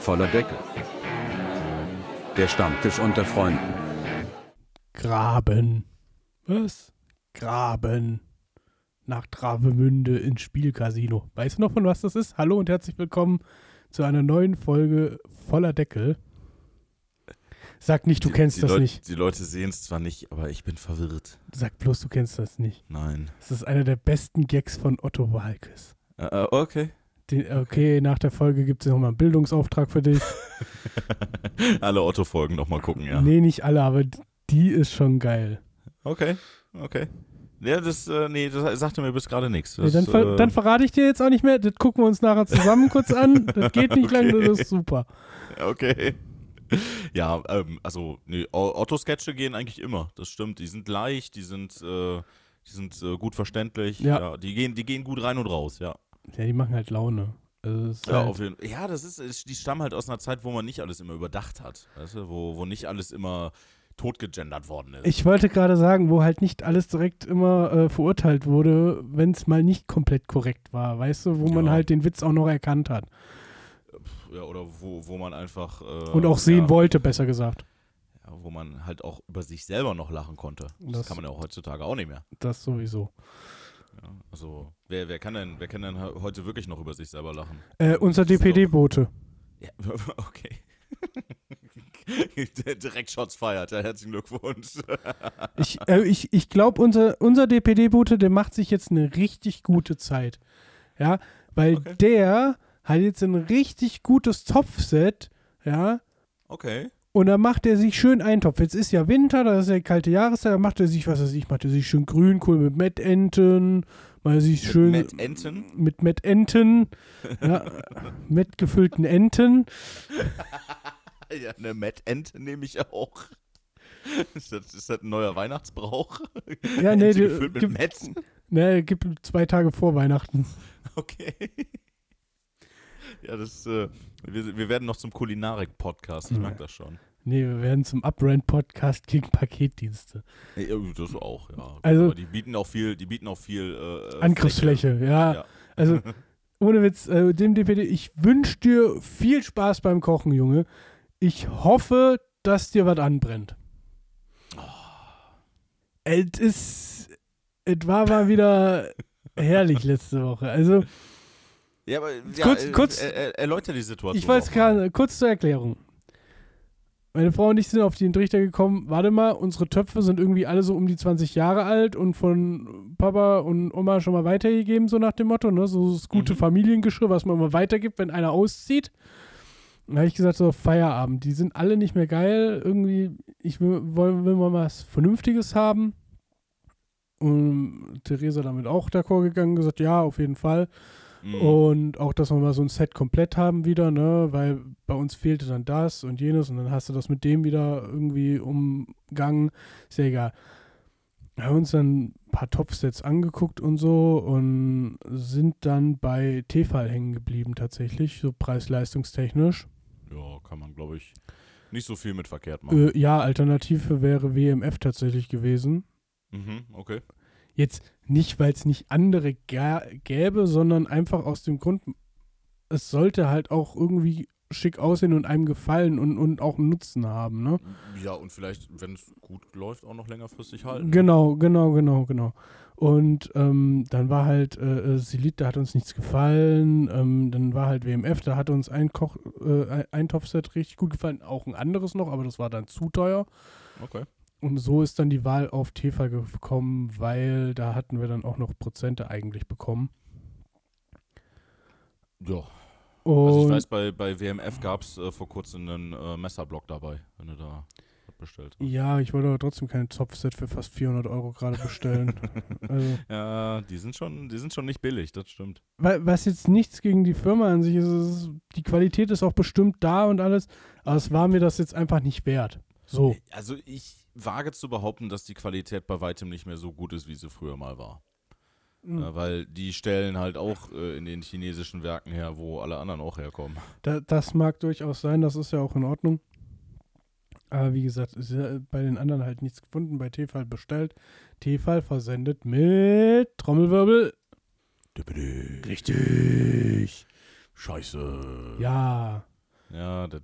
Voller Deckel. Der Stammtisch unter Freunden. Graben. Was? Graben. Nach Travemünde ins Spielcasino. Weißt du noch, von was das ist? Hallo und herzlich willkommen zu einer neuen Folge voller Deckel. Sag nicht, du Die- kennst die das Leut- nicht. Die Leute sehen es zwar nicht, aber ich bin verwirrt. Sag bloß, du kennst das nicht. Nein. Das ist einer der besten Gags von Otto Walkes. Äh, okay. Den, okay, nach der Folge gibt es nochmal einen Bildungsauftrag für dich. Alle Otto-Folgen nochmal gucken, ja. Nee, nicht alle, aber die ist schon geil. Okay, okay. Ja, das, äh, nee, das sagte mir bis gerade nichts. Nee, Das, dann, ver äh, dann verrate ich dir jetzt auch nicht mehr. Das gucken wir uns nachher zusammen kurz an. Das geht nicht Okay. lange, das ist super. Okay. Ja, ähm, also, nee, Otto-Sketche gehen eigentlich immer. Das stimmt. Die sind leicht, die sind, äh, die sind äh, gut verständlich. Ja. die, gehen, die gehen gut rein und raus, ja. Ja, die machen halt Laune. Also Ja, halt, auf jeden, ja, das ist, die stammen halt aus einer Zeit, wo man nicht alles immer überdacht hat. Weißt du, wo, wo nicht alles immer totgegendert worden ist. ich wollte gerade sagen, wo halt nicht alles direkt immer äh, verurteilt wurde, wenn es mal nicht komplett korrekt war, weißt du, wo man Ja. halt den Witz auch noch erkannt hat ja, oder wo, wo man einfach. Äh, und auch sehen ja, wollte, besser gesagt. Ja, wo man halt auch über sich selber noch lachen konnte. Das, Das- kann man ja auch heutzutage auch nicht mehr. Das sowieso. Ja, also, wer, wer, kann denn, wer kann denn he- heute wirklich noch über sich selber lachen? Äh, unser DPD-Bote. Ja, okay. Direkt Shots feiert, ja, herzlichen Glückwunsch. Ich, äh, ich, ich glaube, unser, unser DPD-Bote, der macht sich jetzt eine richtig gute Zeit. Ja, weil Okay. der hat jetzt ein richtig gutes Topfset, ja, Okay. Und dann macht er sich schön Eintopf. Jetzt ist ja Winter, das ist ja kalte Jahreszeit, dann macht er sich, was weiß ich, macht er sich schön Grünkohl mit Mettenten, macht er sich schön Mit Enten? mit Mettenten, ja, mit gefüllten Enten. Ja, eine Met-Ente nehme ich auch. Ist das, ist das ein neuer Weihnachtsbrauch? Ja, nee, Ente die- gefüllt mit gibt- Metten? Ne, gibt zwei Tage vor Weihnachten. Okay. Ja, das, äh, wir, wir werden noch zum Kulinarik-Podcast. Ich mag das schon. Nee, wir werden zum Uprent-Podcast gegen Paketdienste. Ja, das auch, ja. Also- Aber die bieten auch viel, die bieten auch viel äh, Angriffsfläche, ja. Ja. Also, ohne Witz, äh, dem DPD, ich wünsche dir viel Spaß beim Kochen, Junge. Ich hoffe, dass dir was anbrennt. Es ist, es war mal wieder herrlich letzte Woche. Also, Ja, aber ja, Kurz- äh, kurz- äh, äh, erläuter die Situation. ich weiß mal. gerade, kurz zur Erklärung. Meine Frau und ich sind auf den Trichter gekommen, warte mal, unsere Töpfe sind irgendwie alle so um die 20 Jahre alt und von Papa und Oma schon mal weitergegeben, so nach dem Motto, ne? So das gute Mhm. Familiengeschirr, was man mal weitergibt, wenn einer auszieht. Dann habe ich gesagt, so Feierabend, die sind alle nicht mehr geil. Irgendwie, ich will, will mal was Vernünftiges haben. Und Theresa damit auch d'accord gegangen, gesagt, ja, auf jeden Fall. Mhm. Und auch, dass wir mal so ein Set komplett haben wieder, ne? Weil bei uns fehlte dann das und jenes und dann hast du das mit dem wieder irgendwie umgangen. Ist ja egal. Wir haben uns dann ein paar Topsets angeguckt und so und sind dann bei Tefal hängen geblieben tatsächlich, so preis-leistungstechnisch. Ja, kann man, glaube ich, nicht so viel mit verkehrt machen. Äh, ja, Alternative wäre WMF tatsächlich gewesen. Mhm, okay. Jetzt nicht, weil es nicht andere gä- gäbe, sondern einfach aus dem Grund, es sollte halt auch irgendwie schick aussehen und einem gefallen und, und auch einen Nutzen haben, ne? Ja, und vielleicht, wenn es gut läuft, auch noch längerfristig halten. Genau, genau, genau, genau. Und ähm, dann war halt äh, äh, Silit, da hat uns nichts gefallen. Ähm, dann war halt WMF, da hat uns ein Koch, äh, ein Eintopfset richtig gut gefallen, auch ein anderes noch, aber das war dann zu teuer. Okay. Und so ist dann die Wahl auf Tefa gekommen, weil da hatten wir dann auch noch Prozente eigentlich bekommen. Ja. Und Also ich weiß, bei, bei WMF gab es äh, vor kurzem einen äh, Messerblock dabei, wenn du da was bestellt hast. ja, ich wollte aber trotzdem kein Topfset für fast 400 Euro gerade bestellen. also, Ja, die sind schon, die sind schon nicht billig, das stimmt. wa- was jetzt nichts gegen die Firma an sich ist, ist, die Qualität ist auch bestimmt da und alles, aber es war mir das jetzt einfach nicht wert. So. Also ich wage zu behaupten, dass die Qualität bei weitem nicht mehr so gut ist, wie sie früher mal war. Mhm. Ja, weil die stellen halt auch äh, in den chinesischen Werken her, wo alle anderen auch herkommen. Da, das mag durchaus sein, das ist ja auch in Ordnung. Aber wie gesagt, ist ja bei den anderen halt nichts gefunden, bei Tefal bestellt. Tefal versendet mit Trommelwirbel. Richtig. Scheiße. Ja. Ja, das,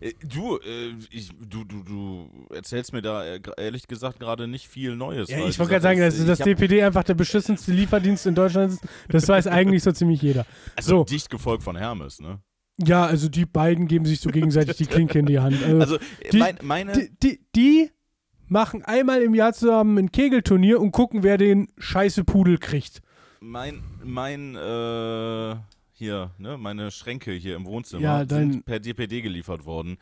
äh, du, äh, ich, du, du, du erzählst mir da äh, ehrlich gesagt gerade nicht viel Neues. Ja, ich wollte gerade sagen, dass das DPD einfach der beschissenste Lieferdienst in Deutschland ist. Das weiß eigentlich so ziemlich jeder. Also so. dicht gefolgt von Hermes, ne? Ja, also die beiden geben sich so gegenseitig die Klinke in die Hand. Also, Also äh, die- mein, meine. die, die, die machen einmal im Jahr zusammen ein Kegelturnier und gucken, wer den scheiße Pudel kriegt. Mein, mein, äh, hier, ne, meine Schränke hier im Wohnzimmer Ja, dein- sind per DPD geliefert worden.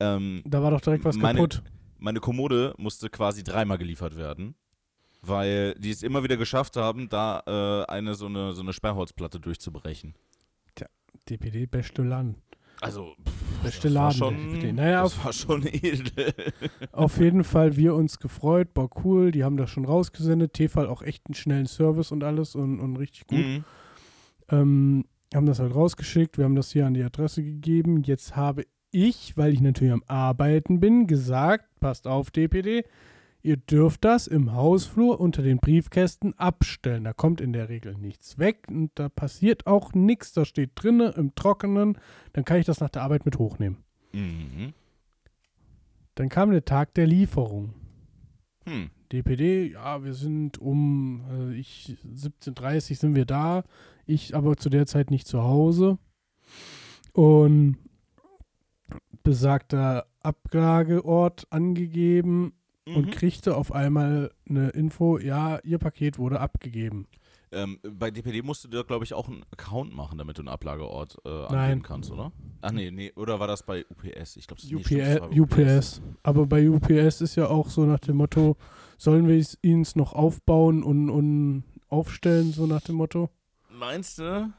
Ähm, Da war doch direkt was Meine- kaputt. meine Kommode musste quasi dreimal geliefert werden, weil die es immer wieder geschafft haben, da äh, eine so eine so eine Sperrholzplatte durchzubrechen. DPD, beste Land. Also, Beste das war Laden. schon, der DPD. Naja, das auf, war schon edel. auf jeden Fall wir uns gefreut. Boah, cool. Die haben das schon rausgesendet. Tefal auch echt einen schnellen Service und alles und, und richtig gut. Mhm. Ähm, haben das halt rausgeschickt, wir haben das hier an die Adresse gegeben. Jetzt habe ich, weil ich natürlich am Arbeiten bin, gesagt, passt auf, DPD, ihr dürft das im Hausflur unter den Briefkästen abstellen. Da kommt in der Regel nichts weg und da passiert auch nichts. Da steht drinne im Trockenen. Dann kann ich das nach der Arbeit mit hochnehmen. Mhm. Dann kam der Tag der Lieferung. Hm. DPD, ja, wir sind um äh, ich 17.30 sind wir da. Ich aber zu der Zeit nicht zu Hause. Und besagter Ablageort angegeben und Mhm. kriegte auf einmal eine Info, ja, ihr Paket wurde abgegeben. Ähm, bei DPD musst du dir, glaube ich, auch einen Account machen, damit du einen Ablageort äh, angeben Nein. kannst, oder? Ach nee, nee, oder war das bei UPS? Ich glaube, UPS, UPS. Aber bei UPS ist ja auch so nach dem Motto, sollen wir es ihnen noch aufbauen und, und aufstellen, so nach dem Motto? Meinst du?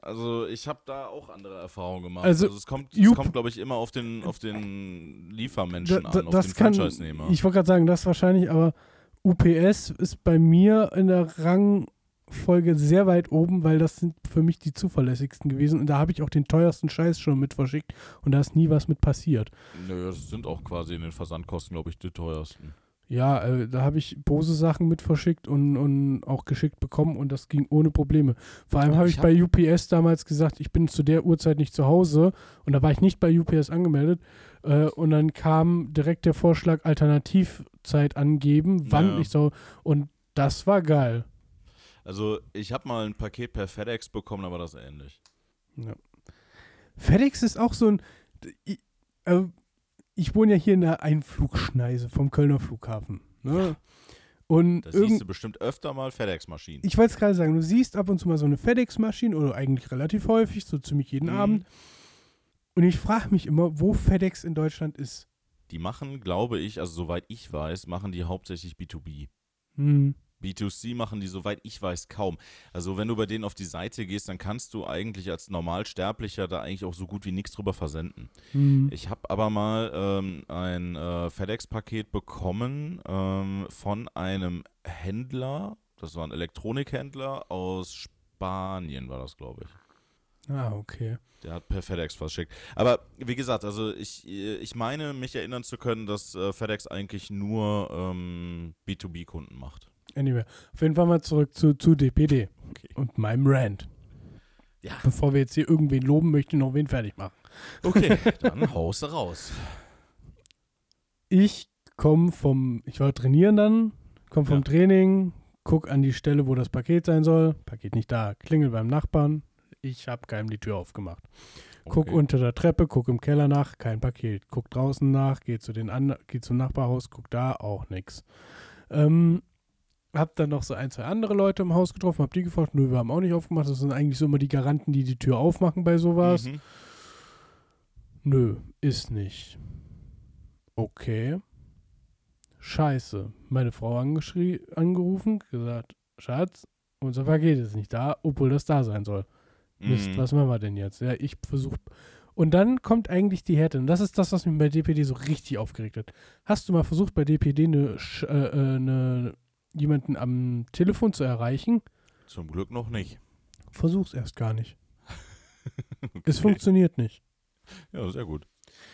Also ich habe da auch andere Erfahrungen gemacht. Also, Also, es kommt, es kommt glaube ich, immer auf den, auf den Liefermenschen Da- da- an, auf das den kann, Franchise-Nehmer. ich wollte gerade sagen, das wahrscheinlich, aber UPS ist bei mir in der Rangfolge sehr weit oben, weil das sind für mich die zuverlässigsten gewesen und da habe ich auch den teuersten Scheiß schon mit verschickt und da ist nie was mit passiert. Nö, das sind auch quasi in den Versandkosten, glaube ich, die teuersten. Ja, äh, da habe ich Bose Sachen mit verschickt und, und auch geschickt bekommen und das ging ohne Probleme. Vor allem habe Ich ich hab- bei UPS damals gesagt, ich bin zu der Uhrzeit nicht zu Hause und da war ich nicht bei UPS angemeldet äh, und dann kam direkt der Vorschlag Alternativzeit angeben, wann Ja. ich so und das war geil. Also ich habe mal ein Paket per FedEx bekommen, aber das ähnlich. FedEx ist auch so ein äh, ich wohne ja hier in der Einflugschneise vom Kölner Flughafen. Ne? Und Da siehst du bestimmt öfter mal FedEx-Maschinen. Ich wollte es gerade sagen, du siehst ab und zu mal so eine FedEx-Maschine oder eigentlich relativ häufig, so ziemlich jeden Mhm. Abend. Und ich frage mich immer, wo FedEx in Deutschland ist. Die machen, glaube ich, also soweit ich weiß, machen die hauptsächlich B2B. Hm. B2C machen die, soweit ich weiß, kaum. Also wenn du bei denen auf die Seite gehst, dann kannst du eigentlich als Normalsterblicher da eigentlich auch so gut wie nichts drüber versenden. Hm. Ich habe aber mal ähm, ein äh, FedEx-Paket bekommen ähm, von einem Händler, das war ein Elektronikhändler aus Spanien, war das, glaube ich. Ah, okay. Der hat per FedEx verschickt. Aber wie gesagt, also ich, ich meine, mich erinnern zu können, dass äh, FedEx eigentlich nur ähm, B2B-Kunden macht. Anyway, auf jeden Fall mal zurück zu, zu DPD Okay. und meinem Rant. Ja. Bevor wir jetzt hier irgendwen loben, möchte ich noch wen fertig machen. Okay, dann haust du raus. Ich komme vom, ich war trainieren dann, komme vom Ja. Training, guck an die Stelle, wo das Paket sein soll. Paket nicht da, klingel beim Nachbarn. Ich habe keinem die Tür aufgemacht. Guck Okay. unter der Treppe, guck im Keller nach, kein Paket. Guck draußen nach, geh, zu den geh zum Nachbarhaus, guck da, auch nix. Ähm, hab dann noch so ein, zwei andere Leute im Haus getroffen, hab die gefragt, nö, wir haben auch nicht aufgemacht. Das sind eigentlich so immer die Garanten, die die Tür aufmachen bei sowas. Mhm. Nö, ist nicht. Okay. Scheiße. Meine Frau angerufen, gesagt, Schatz, unser Paket ist nicht da, obwohl das da sein soll. Mist, Mhm. was machen wir denn jetzt? Ja, ich versuche. Und dann kommt eigentlich die Härte. Und das ist das, was mich bei DPD so richtig aufgeregt hat. Hast du mal versucht, bei DPD eine, äh, äh, eine, jemanden am Telefon zu erreichen? Zum Glück noch nicht. Versuch's erst gar nicht. Okay. Es funktioniert nicht. Ja, sehr gut.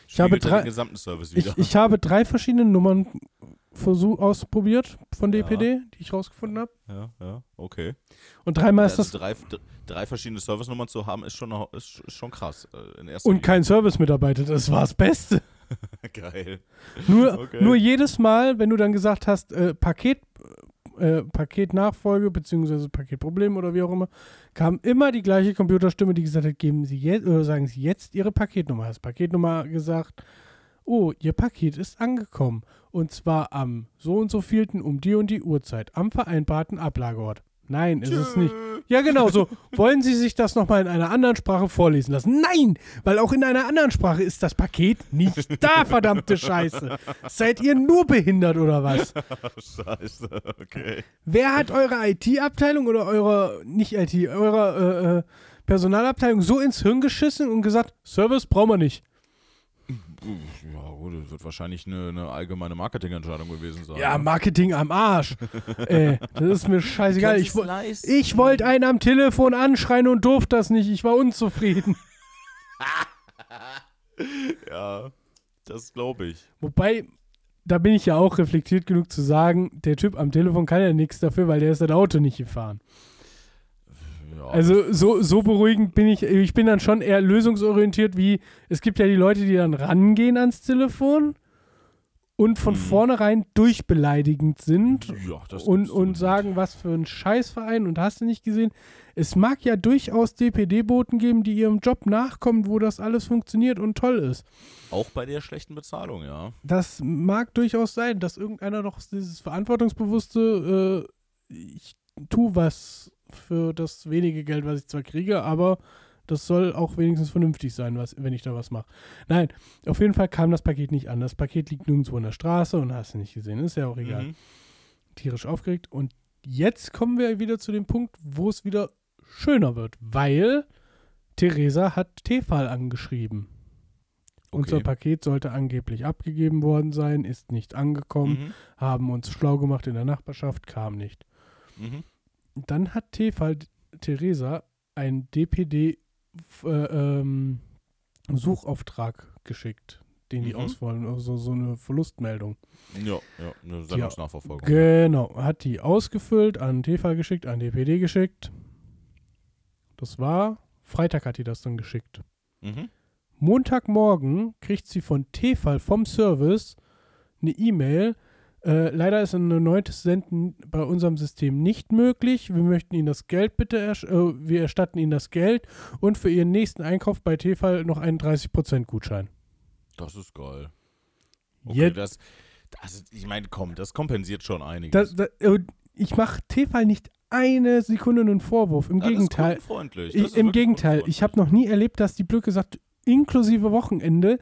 Ich habe Spiegelt ja drei- gesamten Service Ich, wieder. ich habe drei verschiedene Nummern versuch, ausprobiert von Ja. DPD, die ich rausgefunden habe. Ja, ja, okay. Und dreimal ist Also das. drei, drei verschiedene Service-Nummern zu haben, ist schon, ist, ist schon krass. äh, Und kein Service-Mitarbeiter, das war das Beste. Linie. Geil. Nur, Okay. nur jedes Mal, wenn du dann gesagt hast, äh, Paket, äh, Paketnachfolge beziehungsweise Paketproblem oder wie auch immer, kam immer die gleiche Computerstimme, die gesagt hat, geben Sie jetzt oder sagen Sie jetzt Ihre Paketnummer. Hast Paketnummer gesagt, oh, Ihr Paket ist angekommen und zwar am so und so vielten um die und die Uhrzeit am vereinbarten Ablageort. Nein, ist es nicht. Ja, genau so. Wollen Sie sich das nochmal in einer anderen Sprache vorlesen lassen? Nein, weil auch in einer anderen Sprache ist das Paket nicht da, verdammte Scheiße. Seid ihr nur behindert oder was? Scheiße, okay. Wer hat eure IT-Abteilung oder eure, nicht IT, eure äh, äh, Personalabteilung so ins Hirn geschissen und gesagt, Service brauchen wir nicht? Ja, gut, das wird wahrscheinlich eine, eine allgemeine Marketingentscheidung gewesen sein. Ja, ne? Marketing am Arsch. Ey, das ist mir scheißegal. Ich, wo- ich wollte einen am Telefon anschreien und durfte das nicht. Ich war unzufrieden. Ja, das glaube ich. Wobei, da bin ich ja auch reflektiert genug zu sagen, der Typ am Telefon kann ja nichts dafür, weil der ist das Auto nicht gefahren. Ja, Also so, so beruhigend bin ich, ich bin dann schon eher lösungsorientiert, wie es gibt ja die Leute, die dann rangehen ans Telefon und von Mhm. vornherein durchbeleidigend sind ja, und, und sagen, was für ein Scheißverein und hast du nicht gesehen. Es mag ja durchaus DPD-Boten geben, die ihrem Job nachkommen, wo das alles funktioniert und toll ist. Auch bei der schlechten Bezahlung, ja. Das mag durchaus sein, dass irgendeiner doch dieses verantwortungsbewusste, äh, ich tue was für das wenige Geld, was ich zwar kriege, aber das soll auch wenigstens vernünftig sein, was, wenn ich da was mache. Nein, auf jeden Fall kam das Paket nicht an. Das Paket liegt nirgendwo in der Straße und hast du nicht gesehen. Ist ja auch egal. Mhm. Tierisch aufgeregt. Und jetzt kommen wir wieder zu dem Punkt, wo es wieder schöner wird, weil Theresa hat Tefal angeschrieben. Unser Okay. Paket sollte angeblich abgegeben worden sein, ist nicht angekommen, Mhm. haben uns schlau gemacht in der Nachbarschaft, kam nicht. Mhm. Dann hat Tefal Theresa ein DPD f- äh, ähm, geschickt, den die Mhm. auswollen, also so eine Verlustmeldung. Ja, ja, eine Sendungsnachverfolgung. Genau, hat die ausgefüllt, an Tefal geschickt, an DPD geschickt. Das war, Freitag hat die das dann geschickt. Mhm. Montagmorgen kriegt sie von Tefal vom Service eine E-Mail. Äh, leider ist ein erneutes Senden bei unserem System nicht möglich. Wir möchten Ihnen das Geld bitte, erst äh, wir erstatten Ihnen das Geld und für Ihren nächsten Einkauf bei Tefal noch einen 30% Gutschein. Das ist geil. Okay, Jetzt, das, das, ich meine, komm, das kompensiert schon einiges. das, das, äh, ich mache Tefal nicht eine Sekunde einen Vorwurf. Im ist Gegenteil. Ich, Im Gegenteil, ich habe noch nie erlebt, dass die Blöcke sagt, inklusive Wochenende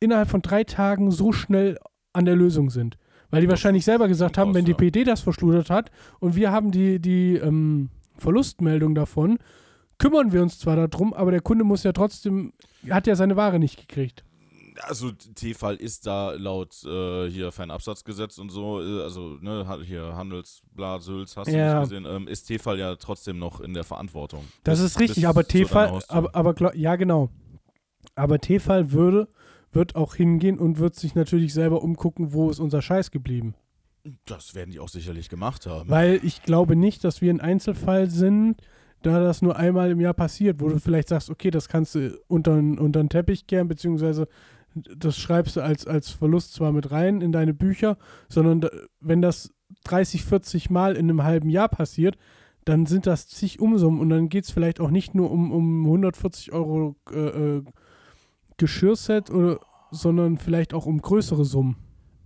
innerhalb von drei Tagen so schnell an der Lösung sind. Weil die wahrscheinlich selber gesagt haben, wenn die. PD das verschludert hat und wir haben die, die ähm, Verlustmeldung davon, kümmern wir uns zwar darum, aber der Kunde muss ja trotzdem, hat ja seine Ware nicht gekriegt. Also T-Fall ist da laut äh, hier Fernabsatzgesetz und so, äh, also ne, hier Handelsblatt, Sülz, hast du Ja. nicht gesehen, ähm, ist T-Fall ja trotzdem noch in der Verantwortung. Das Bis- ist richtig, aber T-Fall, aber, aber ja genau. Aber T-Fall würde, wird auch hingehen und wird sich natürlich selber umgucken, wo ist unser Scheiß geblieben. Das werden die auch sicherlich gemacht haben. Weil ich glaube nicht, dass wir ein Einzelfall sind, da das nur einmal im Jahr passiert, wo du vielleicht sagst, okay, das kannst du unter, unter den Teppich kehren, beziehungsweise das schreibst du als, als Verlust zwar mit rein in deine Bücher, sondern wenn das 30, 40 Mal in einem halben Jahr passiert, dann sind das zig Umsummen und dann geht es vielleicht auch nicht nur um, um 140 Euro äh, äh, Geschirrset, oder, sondern vielleicht auch um größere Summen.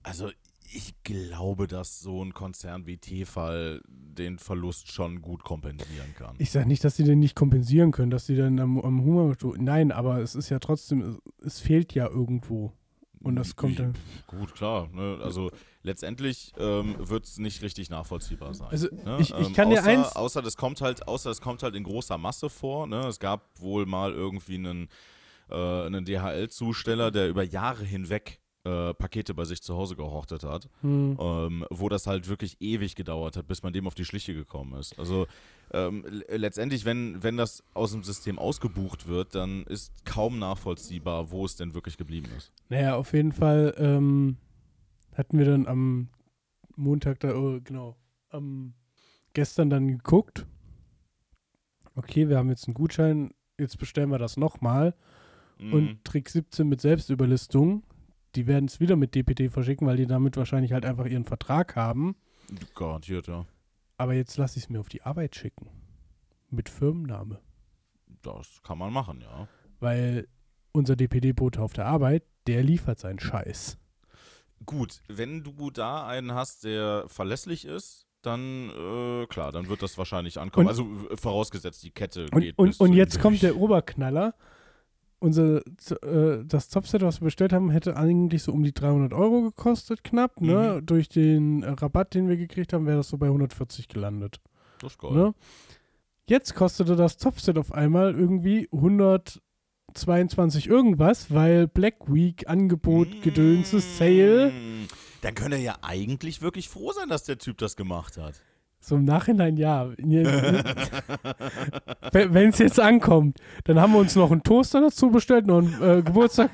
Also ich glaube, dass so ein Konzern wie T-Fall den Verlust schon gut kompensieren kann. Ich sage nicht, dass sie den nicht kompensieren können, dass sie dann am, am Humor. Nein, aber es ist ja trotzdem, es, fehlt ja irgendwo. Und das kommt dann. Gut, klar. Ne? Also letztendlich ähm, wird es nicht richtig nachvollziehbar sein. Also ne? ich, ich Ähm, kann dir außer, eins. Außer das kommt halt, außer das kommt halt in großer Masse vor. Ne? Es gab wohl mal irgendwie einen, einen DHL-Zusteller, der über Jahre hinweg äh, Pakete bei sich zu Hause gehortet hat, Hm, ähm, wo das halt wirklich ewig gedauert hat, bis man dem auf die Schliche gekommen ist. Also ähm, letztendlich, wenn, wenn das aus dem System ausgebucht wird, dann ist kaum nachvollziehbar, wo es denn wirklich geblieben ist. naja, auf jeden Fall ähm, hatten wir dann am Montag da, oh, genau, am gestern dann geguckt. Okay, wir haben jetzt einen Gutschein, jetzt bestellen wir das nochmal. Mhm. Und Trick 17 mit Selbstüberlistung. Die werden es wieder mit DPD verschicken, weil die damit wahrscheinlich halt einfach ihren Vertrag haben. Garantiert, ja. Aber jetzt lasse ich es mir auf die Arbeit schicken. Mit Firmenname. Das kann man machen, ja. Weil unser DPD-Bote auf der Arbeit, der liefert seinen Scheiß. Gut, wenn du da einen hast, der verlässlich ist, dann, äh, klar, dann wird das wahrscheinlich ankommen. Und- also äh, vorausgesetzt, die Kette Und, geht und, bis und jetzt kommt durch. der Oberknaller. Unser, äh, das Topset, was wir bestellt haben, hätte eigentlich so um die 300 Euro gekostet, knapp. Ne? Mhm. Durch den äh, Rabatt, den wir gekriegt haben, wäre das so bei 140 gelandet. Das ist geil. Ne? Jetzt kostete das Topset auf einmal irgendwie 122 irgendwas, weil Black Week Angebot, Gedönse, Sale. Dann könnte er ja eigentlich wirklich froh sein, dass der Typ das gemacht hat. So im Nachhinein ja. Wenn es jetzt ankommt, dann haben wir uns noch einen Toaster dazu bestellt, noch ein, äh, Geburtstag,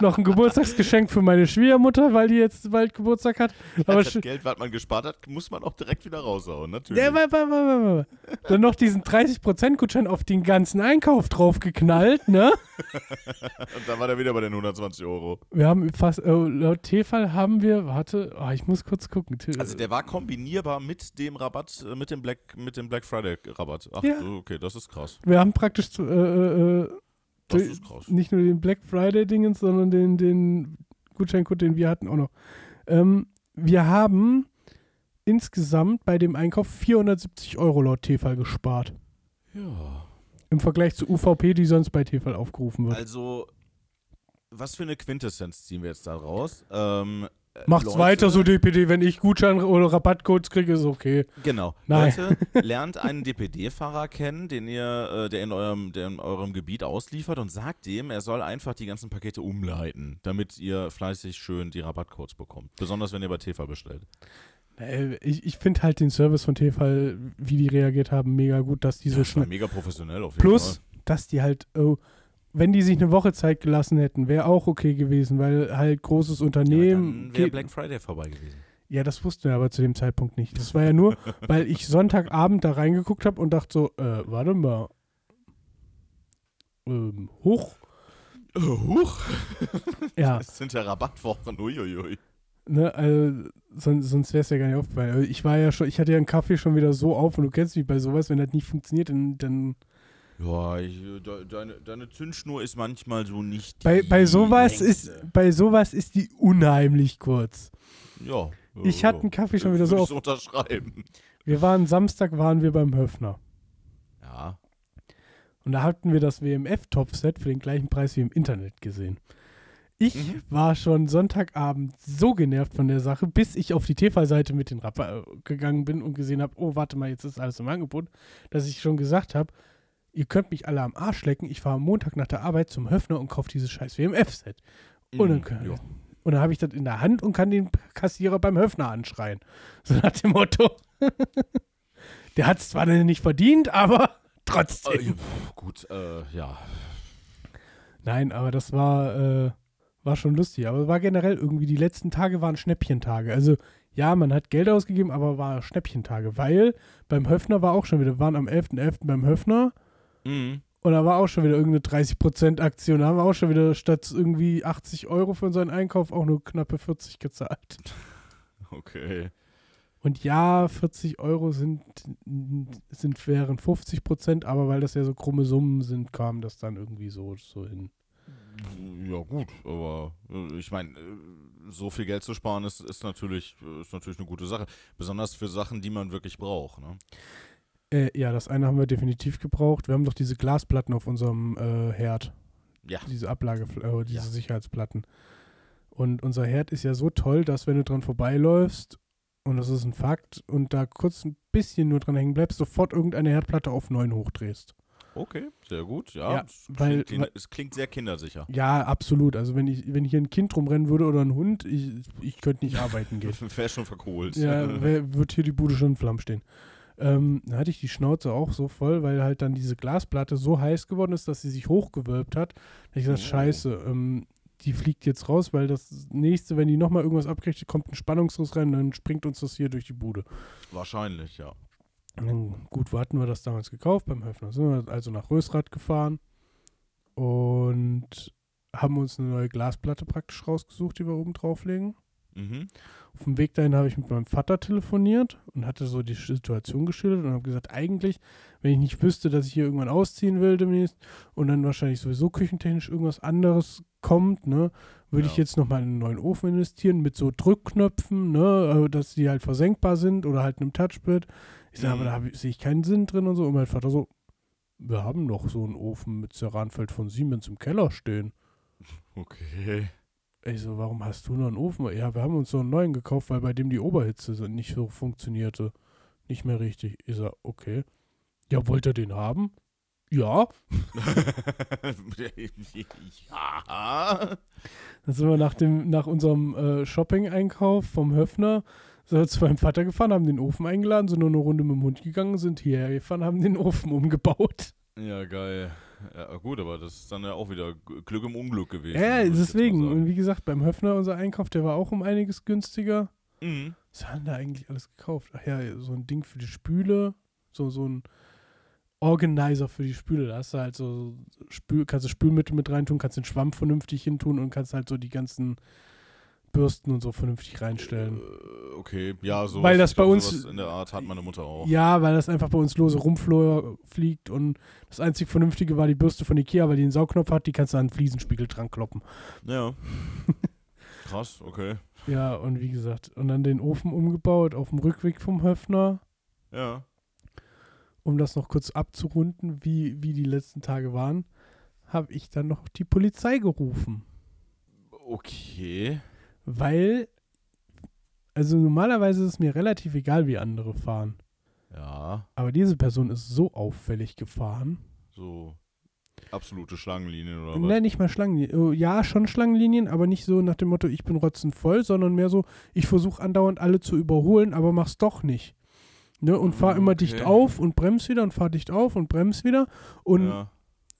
noch ein Geburtstagsgeschenk für meine Schwiegermutter, weil die jetzt bald Geburtstag hat. Aber das Geld, was man gespart hat, muss man auch direkt wieder raushauen, natürlich. Ja, wa- wa- wa- wa- wa. Dann noch diesen 30%-Gutschein auf den ganzen Einkauf draufgeknallt, ne? Und dann war der wieder bei den 120 Euro. Wir haben fast, äh, laut T-Fall haben wir, warte, oh, ich muss kurz gucken. Also der war kombinierbar mit dem Rabatt, äh, mit dem Black, mit dem Black Friday Rabatt. Ach, Ja. okay, das ist krass. wir haben praktisch äh, äh, Das Die- ist krass. nicht nur den Black Friday-Dingens, sondern den, den Gutscheincode, den wir hatten, auch noch. Ähm, wir haben insgesamt bei dem Einkauf 470 Euro laut T-Fall gespart. Ja. Im Vergleich zu UVP, die sonst bei T-Fall aufgerufen wird. Also, was für eine Quintessenz ziehen wir jetzt da raus? Ähm, äh, Macht's Leute- weiter so, DPD. Wenn ich Gutschein oder Rabattcodes kriege, ist okay. Genau. Nein. Leute, lernt einen DPD-Fahrer kennen, den ihr, äh, der in eurem, der in eurem Gebiet ausliefert und sagt dem, er soll einfach die ganzen Pakete umleiten, damit ihr fleißig schön die Rabattcodes bekommt. Besonders wenn ihr bei TV bestellt. Äh, Ich, ich finde halt den Service von T-Fall, wie die reagiert haben, mega gut, dass die so war schnell. mega professionell auf jeden Plus, Fall. dass die halt, oh, wenn die sich eine Woche Zeit gelassen hätten, wäre auch okay gewesen, weil halt großes Ja, Unternehmen. dann wäre Black Friday vorbei gewesen. ja, das wussten wir aber zu dem Zeitpunkt nicht. Das war ja nur, weil ich Sonntagabend da reingeguckt habe und dachte so, äh, warte mal. Ähm, hoch. Äh, huch, Ja, das sind ja Rabattwochen. Uiuiui. ne, also, sonst, sonst wäre es ja gar nicht aufgefallen. Also ich war ja schon, ich hatte ja einen Kaffee schon wieder so auf und du kennst mich bei sowas, wenn das nicht funktioniert, dann, dann Ja, ich, äh, de, deine, deine Zündschnur ist manchmal so nicht bei, bei sowas ist, bei sowas ist die unheimlich kurz. Ja. Ich ja, hatte einen Kaffee schon wieder so auf. unterschreiben. Wir waren Samstag, waren wir beim Höfner. Ja. Und da hatten wir das WMF-Topset für den gleichen Preis wie im Internet gesehen. Ich Mhm. war schon Sonntagabend so genervt von der Sache, bis ich auf die TV-Seite mit den Rapper äh, gegangen bin und gesehen habe, oh, warte mal, jetzt ist alles im Angebot, dass ich schon gesagt habe, ihr könnt mich alle am Arsch lecken, ich fahre am Montag nach der Arbeit zum Höfner und kaufe dieses scheiß WMF-Set. Und dann, kann- ja. und dann habe ich das in der Hand und kann den Kassierer beim Höfner anschreien. So nach dem Motto. der hat es zwar nicht verdient, aber trotzdem. Äh, gut, äh, ja. Nein, aber das war, äh, war schon lustig. Aber war generell irgendwie, die letzten Tage waren Schnäppchentage. Also ja, man hat Geld ausgegeben, aber war Schnäppchentage, weil beim Höfner war auch schon wieder, wir waren am 11.11. beim Höfner Mhm. und da war auch schon wieder irgendeine 30% Aktion. Da haben wir auch schon wieder statt irgendwie 80 Euro für unseren Einkauf auch nur knappe 40 gezahlt. Okay. Und ja, 40 Euro sind, sind wären 50 Prozent, aber weil das ja so krumme Summen sind, kam das dann irgendwie so, so hin. Ja, gut, aber äh, ich meine, äh, so viel Geld zu sparen ist, ist, natürlich, äh, ist natürlich eine gute Sache. Besonders für Sachen, die man wirklich braucht. Ne? Äh, ja, das eine haben wir definitiv gebraucht. Wir haben doch diese Glasplatten auf unserem äh, Herd. Ja. Diese Ablage, äh, diese Ja. Sicherheitsplatten. Und unser Herd ist ja so toll, dass wenn du dran vorbeiläufst, und das ist ein Fakt, und da kurz ein bisschen nur dran hängen bleibst, sofort irgendeine Herdplatte auf 9 hochdrehst. Okay, sehr gut. Ja, Ja, es, weil- klingt, es klingt sehr kindersicher. Ja, absolut. Also wenn ich, wenn hier ein Kind rumrennen würde oder ein Hund, ich, ich könnte nicht arbeiten gehen. Wäre schon verkohlt. Ja, wär, wird hier die Bude schon in Flammen stehen. Ähm, da hatte ich die Schnauze auch so voll, weil halt dann diese Glasplatte so heiß geworden ist, dass sie sich hochgewölbt hat. Da ich gesagt, Oh. scheiße, ähm, die fliegt jetzt raus, weil das nächste, wenn die nochmal irgendwas abkriegt, kommt ein Spannungsriss rein, dann springt uns das hier durch die Bude. Wahrscheinlich, ja. Und dann, gut, wo hatten wir das damals gekauft? Beim Höfner. Sind wir also nach Rösrath gefahren und haben uns eine neue Glasplatte praktisch rausgesucht, die wir oben drauflegen. Mhm. Auf dem Weg dahin habe ich mit meinem Vater telefoniert und hatte so die Situation geschildert und habe gesagt, eigentlich, wenn ich nicht wüsste, dass ich hier irgendwann ausziehen will demnächst und dann wahrscheinlich sowieso küchentechnisch irgendwas anderes kommt, ne, würde ich Ja. jetzt nochmal in einen neuen Ofen investieren mit so Drückknöpfen, ne, äh, dass die halt versenkbar sind oder halt einem Touchpad. Ich sage, Mhm. aber da ich- sehe ich keinen Sinn drin und so. Und mein Vater so, wir haben doch so einen Ofen mit Ceranfeld von Siemens im Keller stehen. Okay. Ich so, warum hast du noch einen Ofen? Ja, wir haben uns so einen neuen gekauft, weil bei dem die Oberhitze so nicht so funktionierte. Nicht mehr richtig. Ich so, okay. Ja, wollt ihr den haben? Ja. ja. Dann sind wir nach, dem, nach unserem äh, Shopping-Einkauf vom Höfner sind zu meinem Vater gefahren, haben den Ofen eingeladen, sind nur eine Runde mit dem Hund gegangen, sind hierher gefahren, haben den Ofen umgebaut. Ja, geil. Ja, gut, aber das ist dann ja auch wieder Glück im Unglück gewesen. Ja, deswegen. Und wie gesagt, beim Höfner, unser Einkauf, der war auch um einiges günstiger. Mhm. Was haben da eigentlich alles gekauft? Ach ja, so ein Ding für die Spüle, so, so ein Organizer für die Spüle. Da hast du halt so, Spül, kannst du Spülmittel mit reintun, kannst den Schwamm vernünftig hintun und kannst halt so die ganzen Bürsten und so vernünftig reinstellen. Äh, okay, ja, so. Weil das bei uns- in der Art hat meine Mutter auch. Ja, weil das einfach bei uns lose rumfliegt und das einzig Vernünftige war die Bürste von Ikea, weil die einen Saugnopf hat, die kannst du an den Fliesenspiegel dran kloppen. Ja. Krass, okay. Ja, und wie gesagt, und dann den Ofen umgebaut auf dem Rückweg vom Höfner. Ja. um das noch kurz abzurunden, wie, wie die letzten Tage waren, habe ich dann noch die Polizei gerufen. Okay. Weil, also normalerweise ist es mir relativ egal, wie andere fahren. Ja, Aber diese Person ist so auffällig gefahren. so absolute Schlangenlinien oder was? Nein, nicht mal Schlangenlinien. Oh, Ja, schon Schlangenlinien, aber nicht so nach dem Motto, ich bin rotzenvoll, sondern mehr so, ich versuche andauernd alle zu überholen, aber mach's doch nicht. Ne? Und fahr immer dicht Okay. auf und brems wieder und fahr dicht auf und brems wieder. Und ja.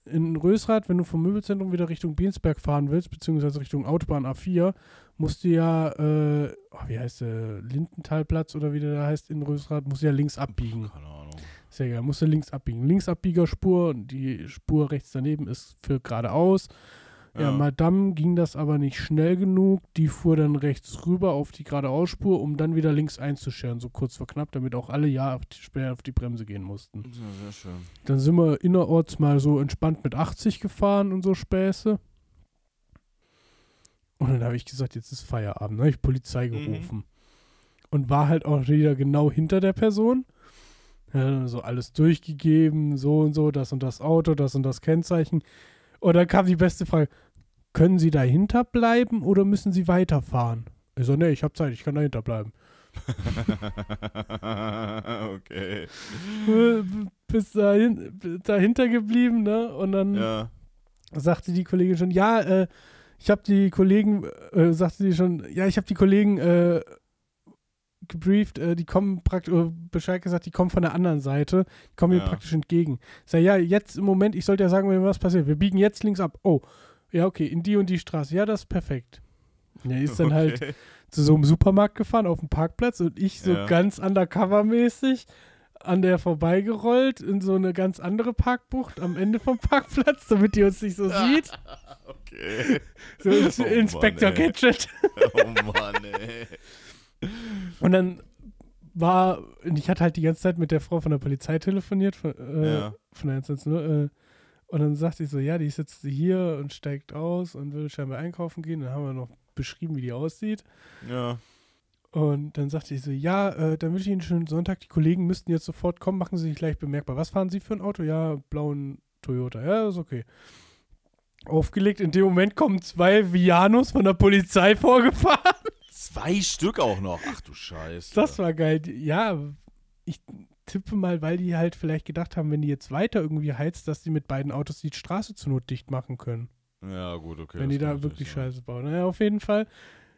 in Rösrath, wenn du vom Möbelzentrum wieder Richtung Biensberg fahren willst, beziehungsweise Richtung Autobahn A4, musst du ja, äh, oh, wie heißt der, Lindentalplatz oder wie der da heißt in Rösrath, musst du ja links abbiegen. Keine Ahnung. Sehr geil, musst du links abbiegen. Linksabbiegerspur, und die Spur rechts daneben ist für geradeaus. Ja, Madame ging das aber nicht schnell genug. Die fuhr dann rechts rüber auf die geradeausspur, um dann wieder links einzuscheren, so kurz vor knapp, damit auch alle ja später auf die Bremse gehen mussten. Ja, sehr schön. Dann sind wir innerorts mal so entspannt mit 80 gefahren und so Späße. Und dann habe ich gesagt, jetzt ist Feierabend. Dann habe ich Polizei Mhm. gerufen. Und war halt auch wieder genau hinter der Person. Ja, so alles durchgegeben, so und so, das und das Auto, das und das Kennzeichen. Und dann kam die beste Frage: Können Sie dahinter bleiben oder müssen Sie weiterfahren? Ich so, nee, ich habe Zeit, ich kann dahinter bleiben. okay. Äh, Bis dahin, dahinter geblieben, ne? Und dann Ja. sagte die Kollegin schon, ja, äh, ich habe die Kollegen, äh, sagte sie schon, ja, ich habe die Kollegen äh, gebrieft, äh, die kommen praktisch, äh, Bescheid gesagt, die kommen von der anderen Seite, die kommen mir Ja. praktisch entgegen. Ich sage, ja, jetzt im Moment, ich sollte ja sagen, wenn was passiert, wir biegen jetzt links ab. Oh, ja, okay, in die und die Straße. Ja, das ist perfekt. Ja, ist dann halt Okay. zu so einem Supermarkt gefahren auf dem Parkplatz und ich so Ja. ganz undercover-mäßig an der vorbeigerollt in so eine ganz andere Parkbucht am Ende vom Parkplatz, damit die uns nicht so sieht. Okay. So Oh Mann, Inspector ey. Gadget. Oh Mann, ey. Und dann war, und ich hatte halt die ganze Zeit mit der Frau von der Polizei telefoniert, von, äh, Ja. von der 110. Äh, und dann sagte ich so, ja, die sitzt hier und steigt aus und will scheinbar einkaufen gehen. Dann haben wir noch beschrieben, wie die aussieht. Ja. Und dann sagte ich so, ja, äh, dann wünsche ich Ihnen einen schönen Sonntag. Die Kollegen müssten jetzt sofort kommen, machen Sie sich gleich bemerkbar. Was fahren Sie für ein Auto? Ja, blauen Toyota. Ja, ist okay. Aufgelegt. In dem Moment kommen zwei Vianos von der Polizei vorgefahren. Zwei Stück auch noch. Ach du Scheiße. Das war geil. Ja, ich tippe mal, weil die halt vielleicht gedacht haben, wenn die jetzt weiter irgendwie heizt, dass die mit beiden Autos die Straße zur Not dicht machen können. Ja, gut, okay. wenn die da wirklich natürlich Scheiße bauen. Naja, auf jeden Fall.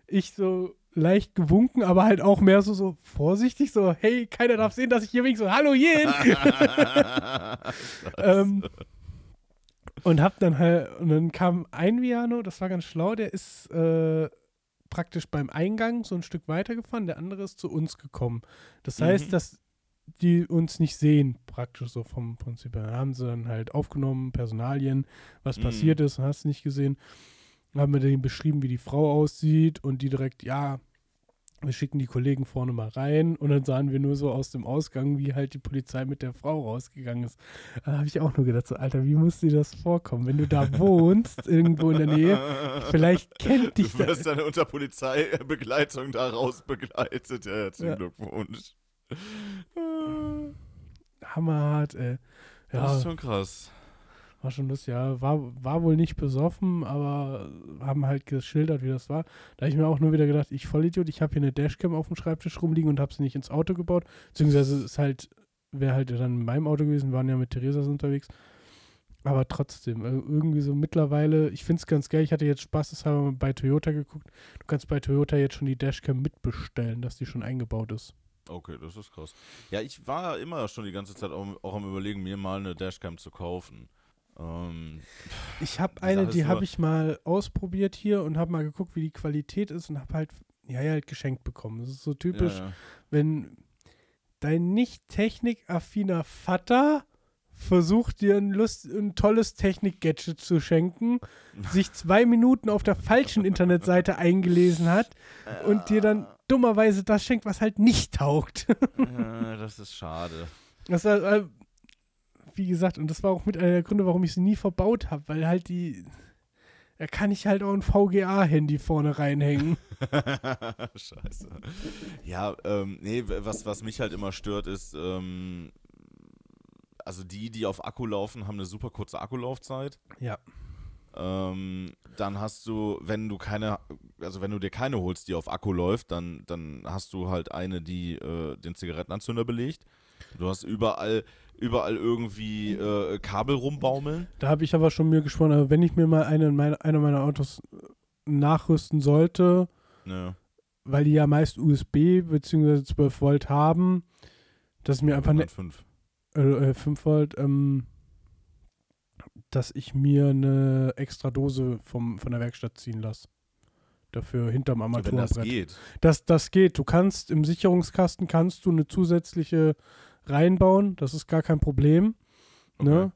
Ich so leicht gewunken, aber halt auch mehr so, so vorsichtig, so, hey, keiner darf sehen, dass ich hier wink, so, hallo, jeden. ähm, Und hab dann halt, und dann kam ein Viano, das war ganz schlau, der ist äh, praktisch beim Eingang so ein Stück weitergefahren, der andere ist zu uns gekommen. Das heißt, Mhm. dass die uns nicht sehen, praktisch so vom Prinzip her. Haben sie dann halt aufgenommen, Personalien, was Mhm. passiert ist, hast nicht gesehen. Haben wir denen beschrieben, wie die Frau aussieht und die direkt, ja, wir schicken die Kollegen vorne mal rein und dann sahen wir nur so aus dem Ausgang, wie halt die Polizei mit der Frau rausgegangen ist. Da habe ich auch nur gedacht, so, Alter, wie muss dir das vorkommen, wenn du da wohnst, irgendwo in der Nähe? Vielleicht kennt dich Du da. wirst dann unter Polizeibegleitung da raus begleitet. Ja, herzlichen Ja. Glückwunsch. Hammerhart, ey. Das Ja, ist schon krass. War schon lustig. Ja, war, war wohl nicht besoffen, aber haben halt geschildert, wie das war. Da habe ich mir auch nur wieder gedacht, ich Vollidiot, ich habe hier eine Dashcam auf dem Schreibtisch rumliegen und habe sie nicht ins Auto gebaut. Beziehungsweise ist halt, wäre halt dann in meinem Auto gewesen, waren ja mit Theresas unterwegs. Aber trotzdem, irgendwie so mittlerweile, ich finde es ganz geil, ich hatte jetzt spaßeshalber mal bei Toyota geguckt. Du kannst bei Toyota jetzt schon die Dashcam mitbestellen, dass die schon eingebaut ist. Okay, das ist krass. Ja, ich war immer schon die ganze Zeit auch, auch am überlegen, mir mal eine Dashcam zu kaufen. Ähm, Ich habe eine, die habe ich mal ausprobiert hier und habe mal geguckt, wie die Qualität ist und habe halt, ja, ja, halt geschenkt bekommen. Das ist so typisch, ja, ja. wenn dein nicht technikaffiner Vater versucht dir ein, Lust, ein tolles Technik-Gadget zu schenken, sich zwei Minuten auf der falschen Internetseite eingelesen hat und dir dann dummerweise das schenkt, was halt nicht taugt. Ja, das ist schade. Das äh, wie gesagt, und das war auch mit einer der Gründe, warum ich sie nie verbaut habe, weil halt die, da kann ich halt auch ein VGA-Handy vorne reinhängen. Scheiße. Ja, ähm, nee, was, was mich halt immer stört, ist, ähm, also die, die auf Akku laufen, haben eine super kurze Akkulaufzeit. Ja. Ähm, dann hast du, wenn du keine, also wenn du dir keine holst, die auf Akku läuft, dann, dann hast du halt eine, die äh, den Zigarettenanzünder belegt. Du hast überall, überall irgendwie äh, Kabel rumbaumeln. Da habe ich aber schon mir geschworen, also wenn ich mir mal eine, meine, eine meiner Autos nachrüsten sollte, Ne. weil die ja meist USB bzw. 12 Volt haben, dass ich mir einfach eine 5. äh, äh, 5 Volt, ähm, dass ich mir eine extra Dose vom, von der Werkstatt ziehen lasse. Dafür hinterm Wenn das Armaturenbrett. geht. Das, das geht. Du kannst im Sicherungskasten kannst du eine zusätzliche reinbauen. Das ist gar kein Problem. Ne?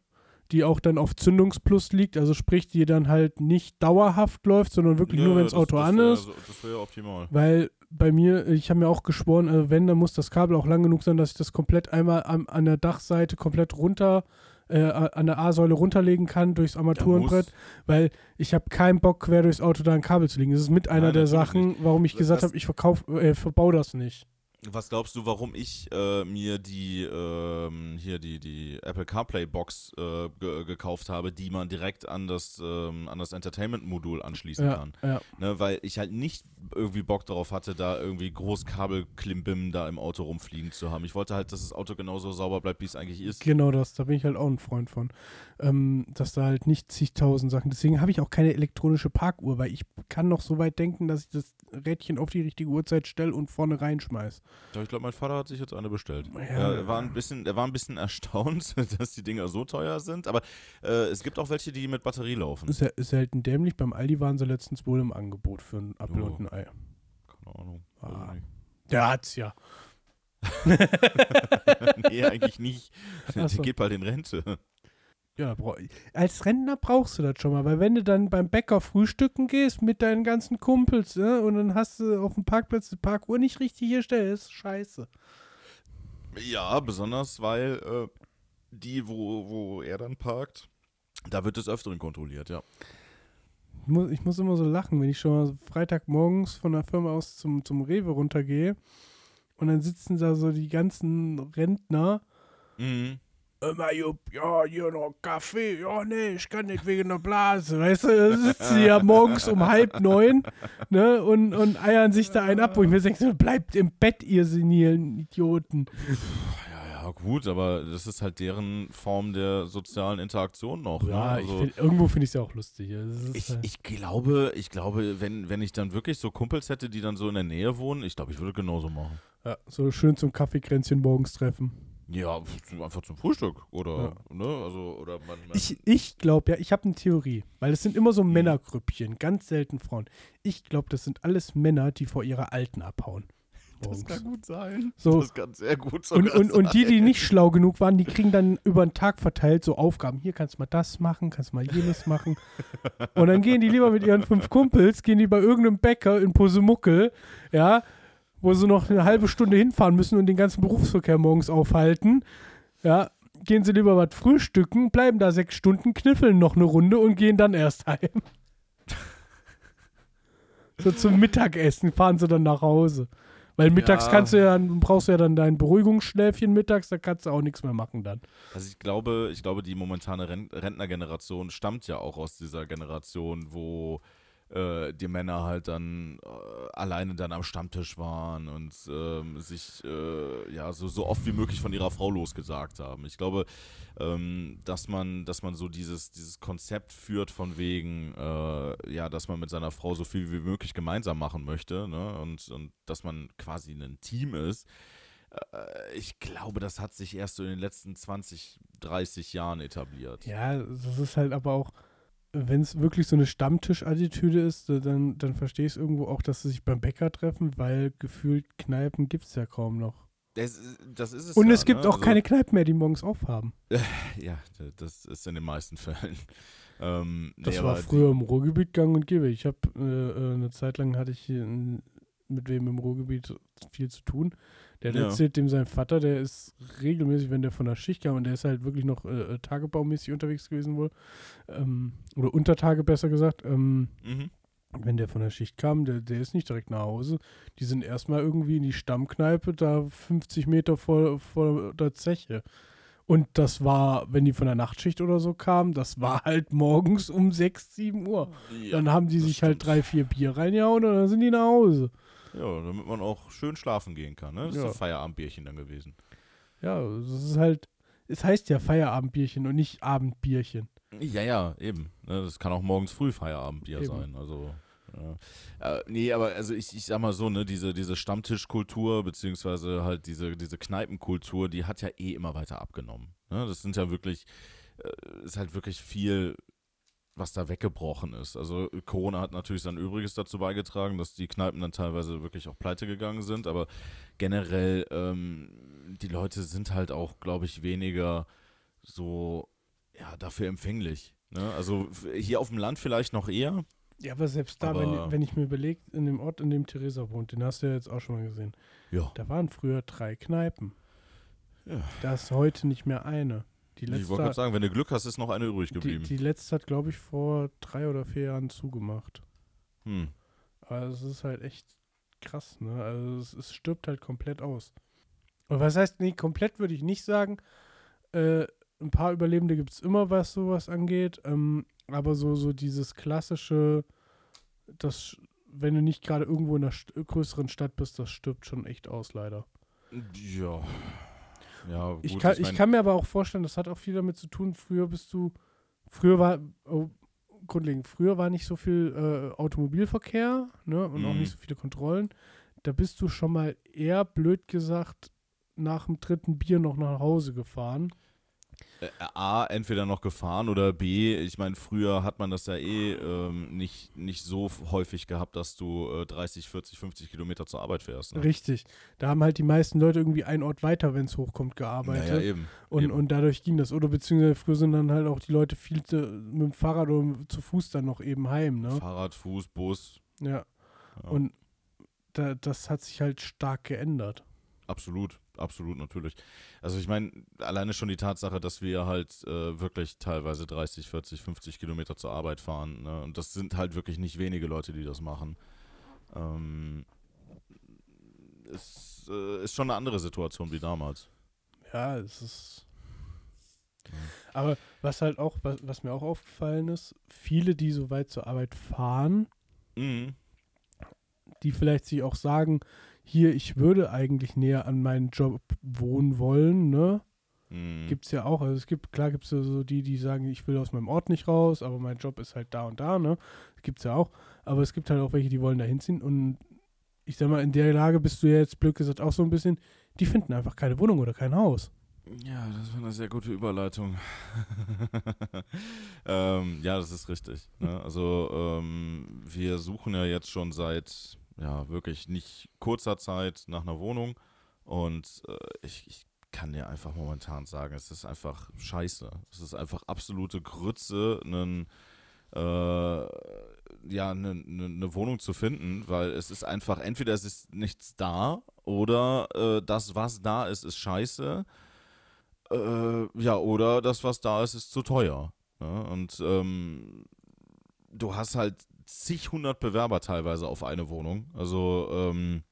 Die auch dann auf Zündungsplus liegt. Also sprich, die dann halt nicht dauerhaft läuft, sondern wirklich Ja, nur, wenn das- Auto das an wär ist. Das wäre optimal. Weil bei mir, ich habe mir auch geschworen, äh, wenn, dann muss das Kabel auch lang genug sein, dass ich das komplett einmal am, an der Dachseite komplett runter, äh, an der A-Säule runterlegen kann durchs Armaturenbrett, weil ich habe keinen Bock, quer durchs Auto da ein Kabel zu legen. Das ist mit einer Nein, der Sachen, warum ich Das- gesagt habe, ich verkauf, äh, verbau das nicht. Was glaubst du, warum ich äh, mir die ähm, hier die, die Apple CarPlay Box äh, ge gekauft habe, die man direkt an das ähm, an das Entertainment-Modul anschließen Ja, kann? ja. Ne, weil ich halt nicht irgendwie Bock darauf hatte, da irgendwie groß Kabelklimbim da im Auto rumfliegen zu haben. Ich wollte halt, dass das Auto genauso sauber bleibt, wie es eigentlich ist. Genau das, da bin ich halt auch ein Freund von. Ähm, dass da halt nicht zigtausend Sachen. Deswegen habe ich auch keine elektronische Parkuhr, weil ich kann noch so weit denken, dass ich das Rädchen auf die richtige Uhrzeit stelle und vorne reinschmeiß. Ich glaube, mein Vater hat sich jetzt eine bestellt. Ja. Er, war ein bisschen, er war ein bisschen erstaunt, dass die Dinger so teuer sind. Aber äh, es gibt auch welche, die mit Batterie laufen. Ist, selten dämlich. Beim Aldi waren sie letztens wohl im Angebot für einen Apfel Oh. und ein Ei. Keine Ahnung. Ah. Der hat's ja. nee, eigentlich nicht. So. geht bald in Rente. Ja, als Rentner brauchst du das schon mal, weil wenn du dann beim Bäcker frühstücken gehst mit deinen ganzen Kumpels ne, und dann hast du auf dem Parkplatz die Parkuhr nicht richtig hier stehen, ist scheiße. Ja, besonders weil äh, die, wo, wo er dann parkt, da wird des Öfteren kontrolliert, ja. Ich muss, ich muss immer so lachen, wenn ich schon mal Freitagmorgens von der Firma aus zum, zum Rewe runtergehe und dann sitzen da so die ganzen Rentner. Mhm. Immer, Jupp, ja, hier noch Kaffee. Ja, nee, ich kann nicht wegen der Blase. Weißt du, da sitzen sie ja morgens um halb neun ne, und, und eiern sich da einen ab, wo ich mir denke, bleibt im Bett, ihr senilen Idioten. Ja, ja, gut, aber das ist halt deren Form der sozialen Interaktion noch. Ja, ne? also, find, irgendwo finde ich es ja auch lustig. ist, ich, äh, ich glaube, ich glaube, wenn, wenn ich dann wirklich so Kumpels hätte, die dann so in der Nähe wohnen, ich glaube, ich würde genauso machen. ja, so schön zum Kaffeekränzchen morgens treffen. Ja, einfach zum Frühstück oder, ne, also, oder man, man Ich, ich glaube ja, ich habe eine Theorie, weil es sind immer so Mhm. Männergrüppchen, ganz selten Frauen. Ich glaube, das sind alles Männer, die vor ihrer Alten abhauen. das kann gut sein. So. Das kann sehr gut Und, sogar und, und die, die sein. nicht schlau genug waren, die kriegen dann über den Tag verteilt so Aufgaben. Hier kannst du mal das machen, kannst du mal jenes machen. Und dann gehen die lieber mit ihren fünf Kumpels, gehen die bei irgendeinem Bäcker in Posemuckel, ja, wo sie noch eine halbe Stunde hinfahren müssen und den ganzen Berufsverkehr morgens aufhalten. Ja, gehen sie lieber was frühstücken, bleiben da sechs Stunden, kniffeln noch eine Runde und gehen dann erst heim. So zum Mittagessen fahren sie dann nach Hause. Weil mittags Ja. kannst du ja, brauchst du ja dann dein Beruhigungsschläfchen mittags, da kannst du auch nichts mehr machen dann. Also ich glaube, ich glaube, die momentane Ren Rentnergeneration stammt ja auch aus dieser Generation, wo äh, die Männer halt dann äh, alleine dann am Stammtisch waren und ähm, sich äh, ja so, so oft wie möglich von ihrer Frau losgesagt haben. Ich glaube, ähm, dass man, dass man so dieses, dieses Konzept führt von wegen, äh, ja, dass man mit seiner Frau so viel wie möglich gemeinsam machen möchte, ne? Und, und dass man quasi ein Team ist. Äh, Ich glaube, das hat sich erst so in den letzten 20, 30 Jahren etabliert. Ja, das ist halt aber auch, wenn es wirklich so eine Stammtisch-Attitüde ist, dann, dann verstehe ich es irgendwo auch, dass sie sich beim Bäcker treffen, weil gefühlt Kneipen gibt es ja kaum noch. Das, ist- das ist es Und ja, es gibt ne? auch Also, keine Kneipen mehr, die morgens aufhaben. Ja, das ist in den meisten Fällen. Ähm, Das nee, war früher im Ruhrgebiet gang und gäbe. Ich habe äh, äh, eine Zeit lang hatte ich mit wem im Ruhrgebiet viel zu tun. Der hat Ja. erzählt dem sein Vater, der ist regelmäßig, wenn der von der Schicht kam und der ist halt wirklich noch äh, äh, tagebaumäßig unterwegs gewesen wohl. Ähm, oder Untertage besser gesagt. Ähm, mhm. wenn der von der Schicht kam, der, der ist nicht direkt nach Hause. Die sind erstmal irgendwie in die Stammkneipe, da 50 Meter vor, vor der Zeche. Und das war, wenn die von der Nachtschicht oder so kamen, das war halt morgens um 6, 7 Uhr. ja, dann haben die sich halt stimmt. drei, vier Bier reingehauen und dann sind die nach Hause. Ja, damit man auch schön schlafen gehen kann. Ne? Das ist Ja. das Feierabendbierchen dann gewesen. Ja, das ist halt, es heißt ja Feierabendbierchen und nicht Abendbierchen. Ja, ja, eben. Ne? Das kann auch morgens früh Feierabendbier Eben. sein. Also. Ja. Äh, nee, aber also ich, ich sag mal so, ne, diese, diese Stammtischkultur, beziehungsweise halt diese, diese Kneipenkultur, die hat ja eh immer weiter abgenommen. Ne? Das sind ja wirklich, äh, ist halt wirklich viel, was da weggebrochen ist. Also Corona hat natürlich sein Übriges dazu beigetragen, dass die Kneipen dann teilweise wirklich auch pleite gegangen sind, aber generell, ähm, die Leute sind halt auch, glaube ich, weniger so, ja, dafür empfänglich. Ne? Also hier auf dem Land vielleicht noch eher. Ja, aber selbst da, Aber- wenn, wenn ich mir überlege, in dem Ort, in dem Theresa wohnt, den hast du ja jetzt auch schon mal gesehen, Ja. da waren früher drei Kneipen. Ja. Da ist heute nicht mehr eine. Die Ich letzte, wollte gerade sagen, wenn du Glück hast, ist noch eine übrig die, geblieben. die letzte hat, glaube ich, vor drei oder vier Jahren zugemacht. hm. Aber es ist halt echt krass, ne? Also es, es stirbt halt komplett aus. Und was heißt, nee, komplett würde ich nicht sagen. Äh, ein paar Überlebende gibt es immer, was sowas angeht. Ähm, aber so, so dieses klassische, das, wenn du nicht gerade irgendwo in einer größeren Stadt bist, das stirbt schon echt aus, leider. Ja. Ja, gut, Ich kann, ich mein- kann mir aber auch vorstellen, das hat auch viel damit zu tun, früher bist du, früher war, oh, grundlegend, früher war nicht so viel äh, Automobilverkehr ne, und auch Mhm. nicht so viele Kontrollen. Da bist du schon mal eher, blöd gesagt, nach dem dritten Bier noch nach Hause gefahren. A, entweder noch gefahren oder B, ich meine, früher hat man das ja eh ähm, nicht, nicht so häufig gehabt, dass du äh, 30, 40, 50 Kilometer zur Arbeit fährst. Ne? Richtig. Da haben halt die meisten Leute irgendwie einen Ort weiter, wenn es hochkommt, gearbeitet. ja, eben. Und, eben. und dadurch ging das. Oder beziehungsweise früher sind dann halt auch die Leute viel zu, mit dem Fahrrad oder zu Fuß dann noch eben heim, ne? Fahrrad, Fuß, Bus. Ja. Ja. Und da, das hat sich halt stark geändert. Absolut, absolut natürlich. Also ich meine, alleine schon die Tatsache, dass wir halt äh, wirklich teilweise 30, 40, 50 Kilometer zur Arbeit fahren. Ne? Und das sind halt wirklich nicht wenige Leute, die das machen. Ähm, es äh, ist schon eine andere Situation wie damals. Ja, es ist. Aber was halt auch, was, was mir auch aufgefallen ist, viele, die so weit zur Arbeit fahren, Mhm. die vielleicht sich auch sagen, hier, ich würde eigentlich näher an meinen Job wohnen wollen, ne? Mhm. Gibt es ja auch. Also es gibt, klar gibt es ja so die, die sagen, ich will aus meinem Ort nicht raus, aber mein Job ist halt da und da, ne? Gibt es ja auch. Aber es gibt halt auch welche, die wollen da hinziehen. Und ich sag mal, in der Lage bist du ja jetzt, blöd gesagt, auch so ein bisschen, die finden einfach keine Wohnung oder kein Haus. Ja, das war eine sehr gute Überleitung. ähm, ja, das ist richtig. Ne? Also ähm, wir suchen ja jetzt schon seit ja wirklich nicht kurzer Zeit nach einer Wohnung und äh, ich, ich kann dir einfach momentan sagen, es ist einfach scheiße. Es ist einfach absolute Grütze, einen äh, ja, eine ne, ne Wohnung zu finden, weil es ist einfach, entweder es ist nichts da oder äh, das, was da ist, ist scheiße. Äh, ja, oder das, was da ist, ist zu teuer. Ja? Und ähm, du hast halt zig hundert Bewerber teilweise auf eine Wohnung. Also ähm,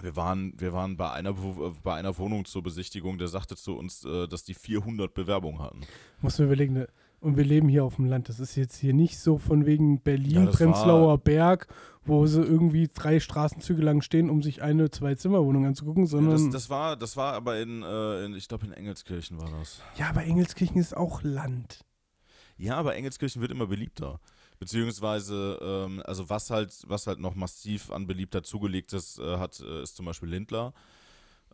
wir waren, wir waren bei einer, bei einer Wohnung zur Besichtigung, der sagte zu uns, äh, dass die 400 Bewerbungen hatten. Muss man überlegen, ne? und wir leben hier auf dem Land. Das ist jetzt hier nicht so von wegen Berlin, ja, Prenzlauer Berg, wo sie irgendwie drei Straßenzüge lang stehen, um sich eine Zwei-Zimmer-Wohnung anzugucken, sondern. Ja, das, das, war, das war aber in, äh, in ich glaube, in Engelskirchen war das. Ja, aber Engelskirchen ist auch Land. Ja, aber Engelskirchen wird immer beliebter. Beziehungsweise, ähm, also was halt, was halt noch massiv an Beliebtheit zugelegt ist, äh, hat, äh, ist zum Beispiel Lindler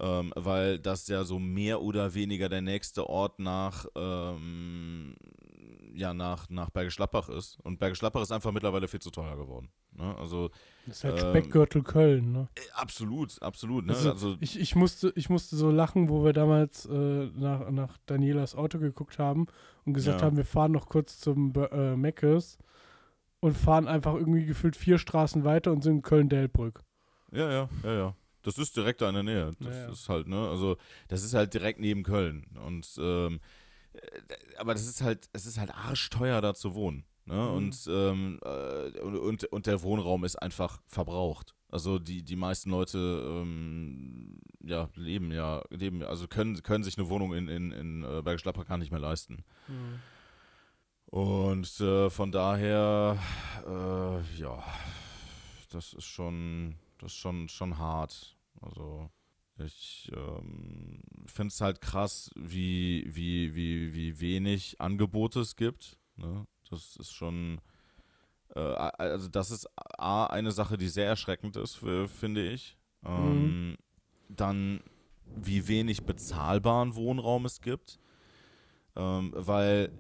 ähm, weil das ja so mehr oder weniger der nächste Ort nach, ähm, ja, nach, nach Bergisch Gladbach ist. Und Bergisch Gladbach ist einfach mittlerweile viel zu teuer geworden. Ne? Also, das ist halt ähm, Speckgürtel Köln, ne? Äh, absolut, absolut. Ne? Also, also, ich, ich, musste, ich musste so lachen, wo wir damals äh, nach, nach Danielas Auto geguckt haben und gesagt ja. haben, wir fahren noch kurz zum äh, Meckes und fahren einfach irgendwie gefühlt vier Straßen weiter und sind in Köln-Delbrück. Ja, ja, ja, ja. Das ist direkt da in der Nähe. Das ja, ist halt, ne, also das ist halt direkt neben Köln. Und ähm, äh, aber das ist halt, es ist halt arschteuer, da zu wohnen. Ne? Mhm. Und, ähm, äh, und, und der Wohnraum ist einfach verbraucht. Also die, die meisten Leute ähm, ja, leben ja, leben, also können, können sich eine Wohnung in, in, in äh, Bergisch Gladbach gar nicht mehr leisten. Mhm. Und äh, von daher, äh, ja, das ist schon, das ist schon, schon hart. Also ich ähm, finde es halt krass, wie, wie, wie, wie wenig Angebote es gibt. Ne? Das ist schon, äh, also das ist A, eine Sache, die sehr erschreckend ist, für, finde ich. Ähm, mhm. Dann, wie wenig bezahlbaren Wohnraum es gibt. Ähm, weil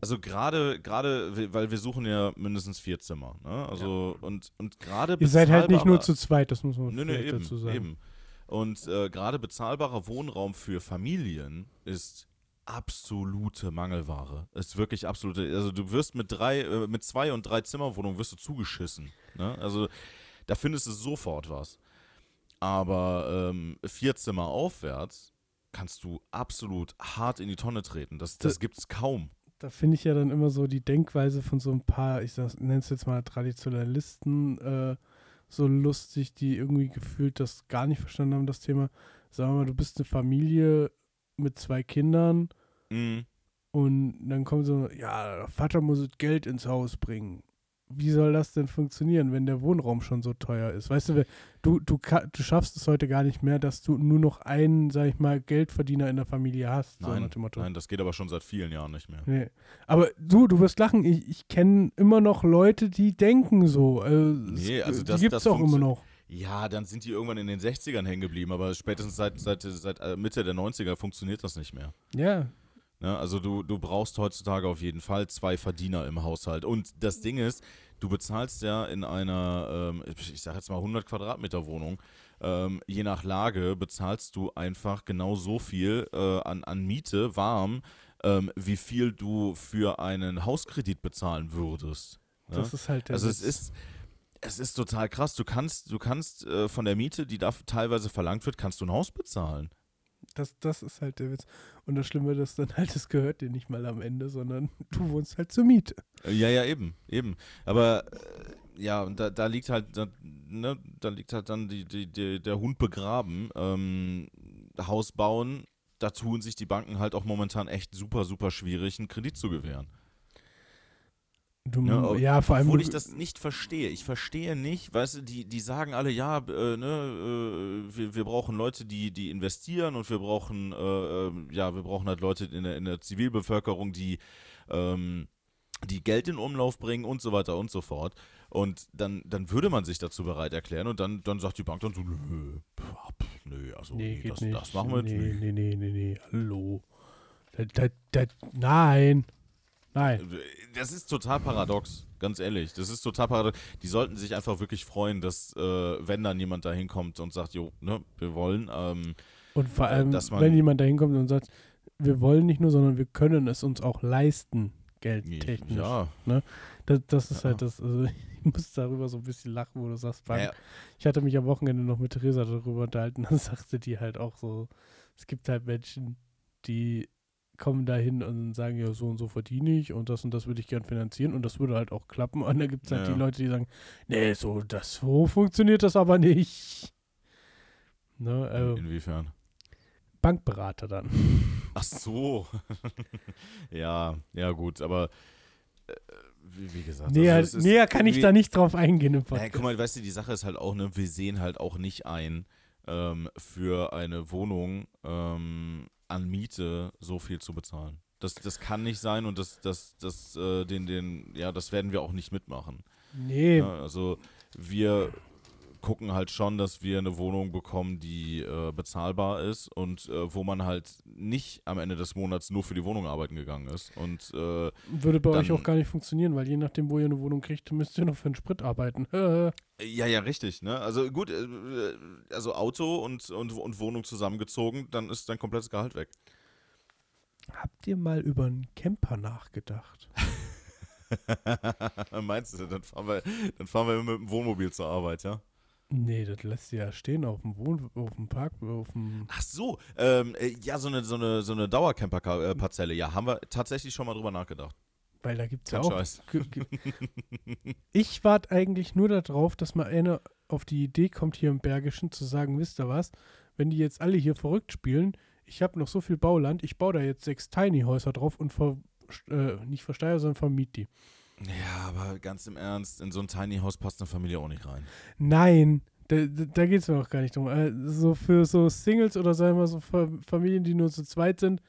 also gerade, gerade, weil wir suchen ja mindestens vier Zimmer, ne? Also ja. und, und gerade Ihr seid halt nicht nur zu zweit, das muss man nö, nö, eben, dazu sagen. Eben. Und äh, gerade bezahlbarer Wohnraum für Familien ist absolute Mangelware. Ist wirklich absolute. Also du wirst mit drei, äh, mit zwei und drei Zimmerwohnungen wirst du zugeschissen. Ne? Also da findest du sofort was. Aber ähm, vier Zimmer aufwärts kannst du absolut hart in die Tonne treten. Das, das gibt es kaum da finde ich ja dann immer so die Denkweise von so ein paar, ich nenne es jetzt mal Traditionalisten, äh, so lustig, die irgendwie gefühlt das gar nicht verstanden haben, das Thema. Sagen wir mal, du bist eine Familie mit zwei Kindern mhm. und dann kommt so, ja, Vater muss Geld ins Haus bringen wie soll das denn funktionieren, wenn der Wohnraum schon so teuer ist? Weißt du, du, du, du schaffst es heute gar nicht mehr, dass du nur noch einen, sag ich mal, Geldverdiener in der Familie hast. Nein, so nein das geht aber schon seit vielen Jahren nicht mehr. Nee. Aber du, du wirst lachen, ich, ich kenne immer noch Leute, die denken so. Äh, nee, also das, die gibt es auch immer noch. Ja, dann sind die irgendwann in den 60ern hängen geblieben, aber spätestens seit, seit, seit äh, Mitte der 90er funktioniert das nicht mehr. Ja, Ne? Also du, du brauchst heutzutage auf jeden Fall zwei Verdiener im Haushalt. Und das Ding ist, du bezahlst ja in einer, ähm, ich sag jetzt mal 100 Quadratmeter Wohnung, ähm, je nach Lage bezahlst du einfach genau so viel äh, an, an Miete warm, ähm, wie viel du für einen Hauskredit bezahlen würdest. Ne? Das ist halt der Also es ist, es ist total krass. Du kannst, du kannst äh, von der Miete, die da teilweise verlangt wird, kannst du ein Haus bezahlen. Das, das ist halt der Witz. Und das Schlimme ist dann halt, es gehört dir nicht mal am Ende, sondern du wohnst halt zur Miete. Ja, ja, eben, eben. Aber äh, ja, da, da liegt halt, da, ne, da liegt halt dann die, die, die, der Hund begraben. Ähm, Haus bauen, da tun sich die Banken halt auch momentan echt super, super schwierig, einen Kredit zu gewähren. Du, ja, ja, vor allem. Obwohl ich das nicht verstehe. Ich verstehe nicht, weißt du, die, die sagen alle, ja, äh, ne, äh, wir, wir brauchen Leute, die, die investieren und wir brauchen, äh, ähm, ja, wir brauchen halt Leute in der, in der Zivilbevölkerung, die, ähm, die Geld in Umlauf bringen und so weiter und so fort. Und dann, dann würde man sich dazu bereit erklären und dann, dann sagt die Bank dann so, nö, nö, also nee, nee, das, das machen wir jetzt nee, nicht. Nee, nee, nee, nee, hallo. Da, da, da, nein. Nein. Das ist total paradox, ganz ehrlich. Das ist total paradox. Die sollten sich einfach wirklich freuen, dass, äh, wenn dann jemand da hinkommt und sagt, jo, ne, wir wollen. Ähm, Und vor äh, allem, dass man- wenn jemand da hinkommt und sagt, wir wollen nicht nur, sondern wir können es uns auch leisten, geldtechnisch. ja, Das, das ist Ja. halt das, also ich muss darüber so ein bisschen lachen, wo du sagst, Bank. ja, Ich hatte mich am Wochenende noch mit Theresa darüber unterhalten, dann sagte die halt auch so, es gibt halt Menschen, die kommen da hin und sagen, ja, so und so verdiene ich und das und das würde ich gern finanzieren und das würde halt auch klappen. Und dann gibt es halt Ja. die Leute, die sagen, nee, so, das, so funktioniert das aber nicht. Ne, also inwiefern? Bankberater dann. Ach so. ja, ja, gut, aber äh, wie, wie gesagt. Näher, also näher kann ich da nicht drauf eingehen im Ja, Podcast. guck mal, weißt du, die Sache ist halt auch, ne, wir sehen halt auch nicht ein, ähm, für eine Wohnung ähm, an Miete so viel zu bezahlen. Das, das kann nicht sein und das, das, das, äh, den, den, ja, das werden wir auch nicht mitmachen. nee, Ja, also wir gucken halt schon, dass wir eine Wohnung bekommen, die äh, bezahlbar ist und äh, wo man halt nicht am Ende des Monats nur für die Wohnung arbeiten gegangen ist. Und äh, würde bei euch dann- auch gar nicht funktionieren, weil je nachdem, wo ihr eine Wohnung kriegt, müsst ihr noch für den Sprit arbeiten. Ja, ja, richtig, ne? Also gut, äh, also Auto und, und, und Wohnung zusammengezogen, dann ist dein komplettes Gehalt weg. Habt ihr mal über einen Camper nachgedacht? Meinst du, dann fahren wir, dann fahren wir mit dem Wohnmobil zur Arbeit, ja? Nee, das lässt ihr ja stehen auf dem Wohn auf dem Park, auf dem Ach so, ähm, äh, ja, so eine, so eine, so eine Dauercamper-Parzelle, ja, haben wir tatsächlich schon mal drüber nachgedacht. Weil da gibt es ja auch. Ich warte eigentlich nur darauf, dass mal einer auf die Idee kommt, hier im Bergischen zu sagen: Wisst ihr was? Wenn die jetzt alle hier verrückt spielen, ich habe noch so viel Bauland, ich baue da jetzt sechs Tiny-Häuser drauf und ver, äh, nicht versteuere, sondern vermiet die. Ja, aber ganz im Ernst, in so ein Tiny House passt eine Familie auch nicht rein. Nein, da, da, geht es mir auch gar nicht drum. Äh, so für so Singles oder sagen wir mal so Fa- Familien, die nur zu zweit sind,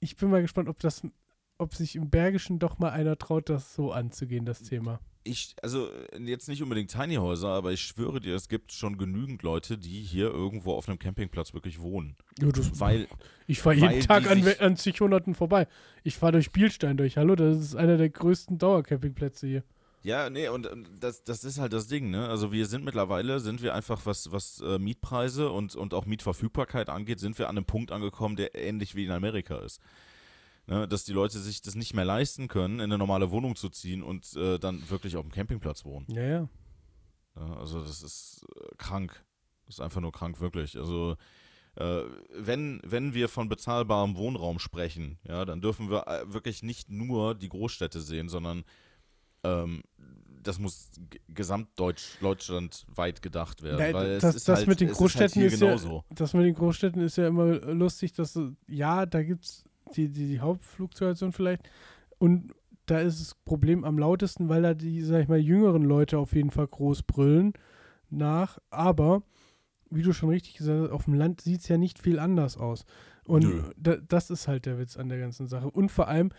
ich bin mal gespannt, ob das, ob sich im Bergischen doch mal einer traut, das so anzugehen, das Thema. Ich, also jetzt nicht unbedingt Tiny Häuser, aber ich schwöre dir, es gibt schon genügend Leute, die hier irgendwo auf einem Campingplatz wirklich wohnen. Ja, das, Weil, ich fahre jeden Tag an, an zig Hunderten vorbei. Ich fahre durch Bielstein durch. Hallo, das ist einer der größten Dauercampingplätze hier. ja, nee, und ähm, das, das ist halt das Ding, ne? Also wir sind mittlerweile, sind wir einfach, was, was äh, Mietpreise und, und auch Mietverfügbarkeit angeht, sind wir an einem Punkt angekommen, der ähnlich wie in Amerika ist. Ne? Dass die Leute sich das nicht mehr leisten können, in eine normale Wohnung zu ziehen und äh, dann wirklich auf dem Campingplatz wohnen. Ja, ja. Ja, also das ist äh, krank. Das ist einfach nur krank, wirklich. Also äh, wenn, wenn wir von bezahlbarem Wohnraum sprechen, ja, dann dürfen wir äh, wirklich nicht nur die Großstädte sehen, sondern ähm, das muss gesamtdeutschlandweit gedacht werden. Da- weil es das- ist das halt, mit den es Großstädten ist, ist halt ja- hier genauso. Das mit den Großstädten ist ja immer lustig, dass, ja, da gibt es die, die, die Hauptfluktuation vielleicht. Und da ist das Problem am lautesten, weil da die, sag ich mal, jüngeren Leute auf jeden Fall groß brüllen nach. Aber, wie du schon richtig gesagt hast, auf dem Land sieht es ja nicht viel anders aus. Und da, das ist halt der Witz an der ganzen Sache. Und vor allem,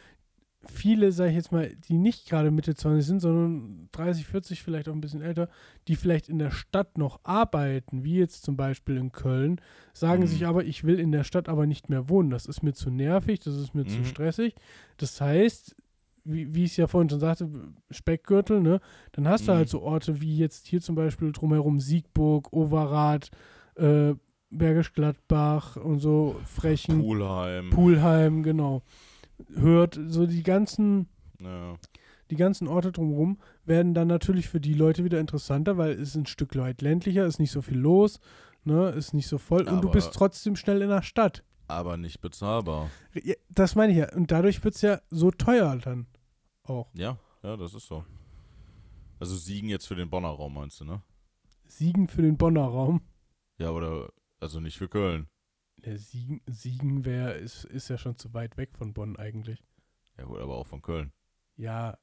viele, sag ich jetzt mal, die nicht gerade Mitte 20 sind, sondern 30, 40, vielleicht auch ein bisschen älter, die vielleicht in der Stadt noch arbeiten, wie jetzt zum Beispiel in Köln, sagen Mhm. sich aber, ich will in der Stadt aber nicht mehr wohnen. Das ist mir zu nervig, das ist mir zu Mhm. stressig. Das heißt, wie, wie ich es ja vorhin schon sagte, Speckgürtel, ne? Dann hast du Mhm. halt so Orte wie jetzt hier zum Beispiel drumherum Siegburg, Overath, äh, Bergisch Gladbach und so Frechen, Poolheim. Pulheim, genau. Hört, so die ganzen ja. die ganzen Orte drumherum werden dann natürlich für die Leute wieder interessanter, weil es ist ein Stück weit ländlicher, ist nicht so viel los, ne, ist nicht so voll und du Aber- bist trotzdem schnell in der Stadt. Aber nicht bezahlbar. Ja, das meine ich ja. Und dadurch wird es ja so teuer dann auch. Ja, ja, das ist so. Also Siegen jetzt für den Bonner Raum, meinst du, ne? Siegen für den Bonner Raum. Ja, oder, also nicht für Köln. Der Siegen, Siegen wär, ist, ist ja schon zu weit weg von Bonn eigentlich. Ja gut, aber auch von Köln. Ja,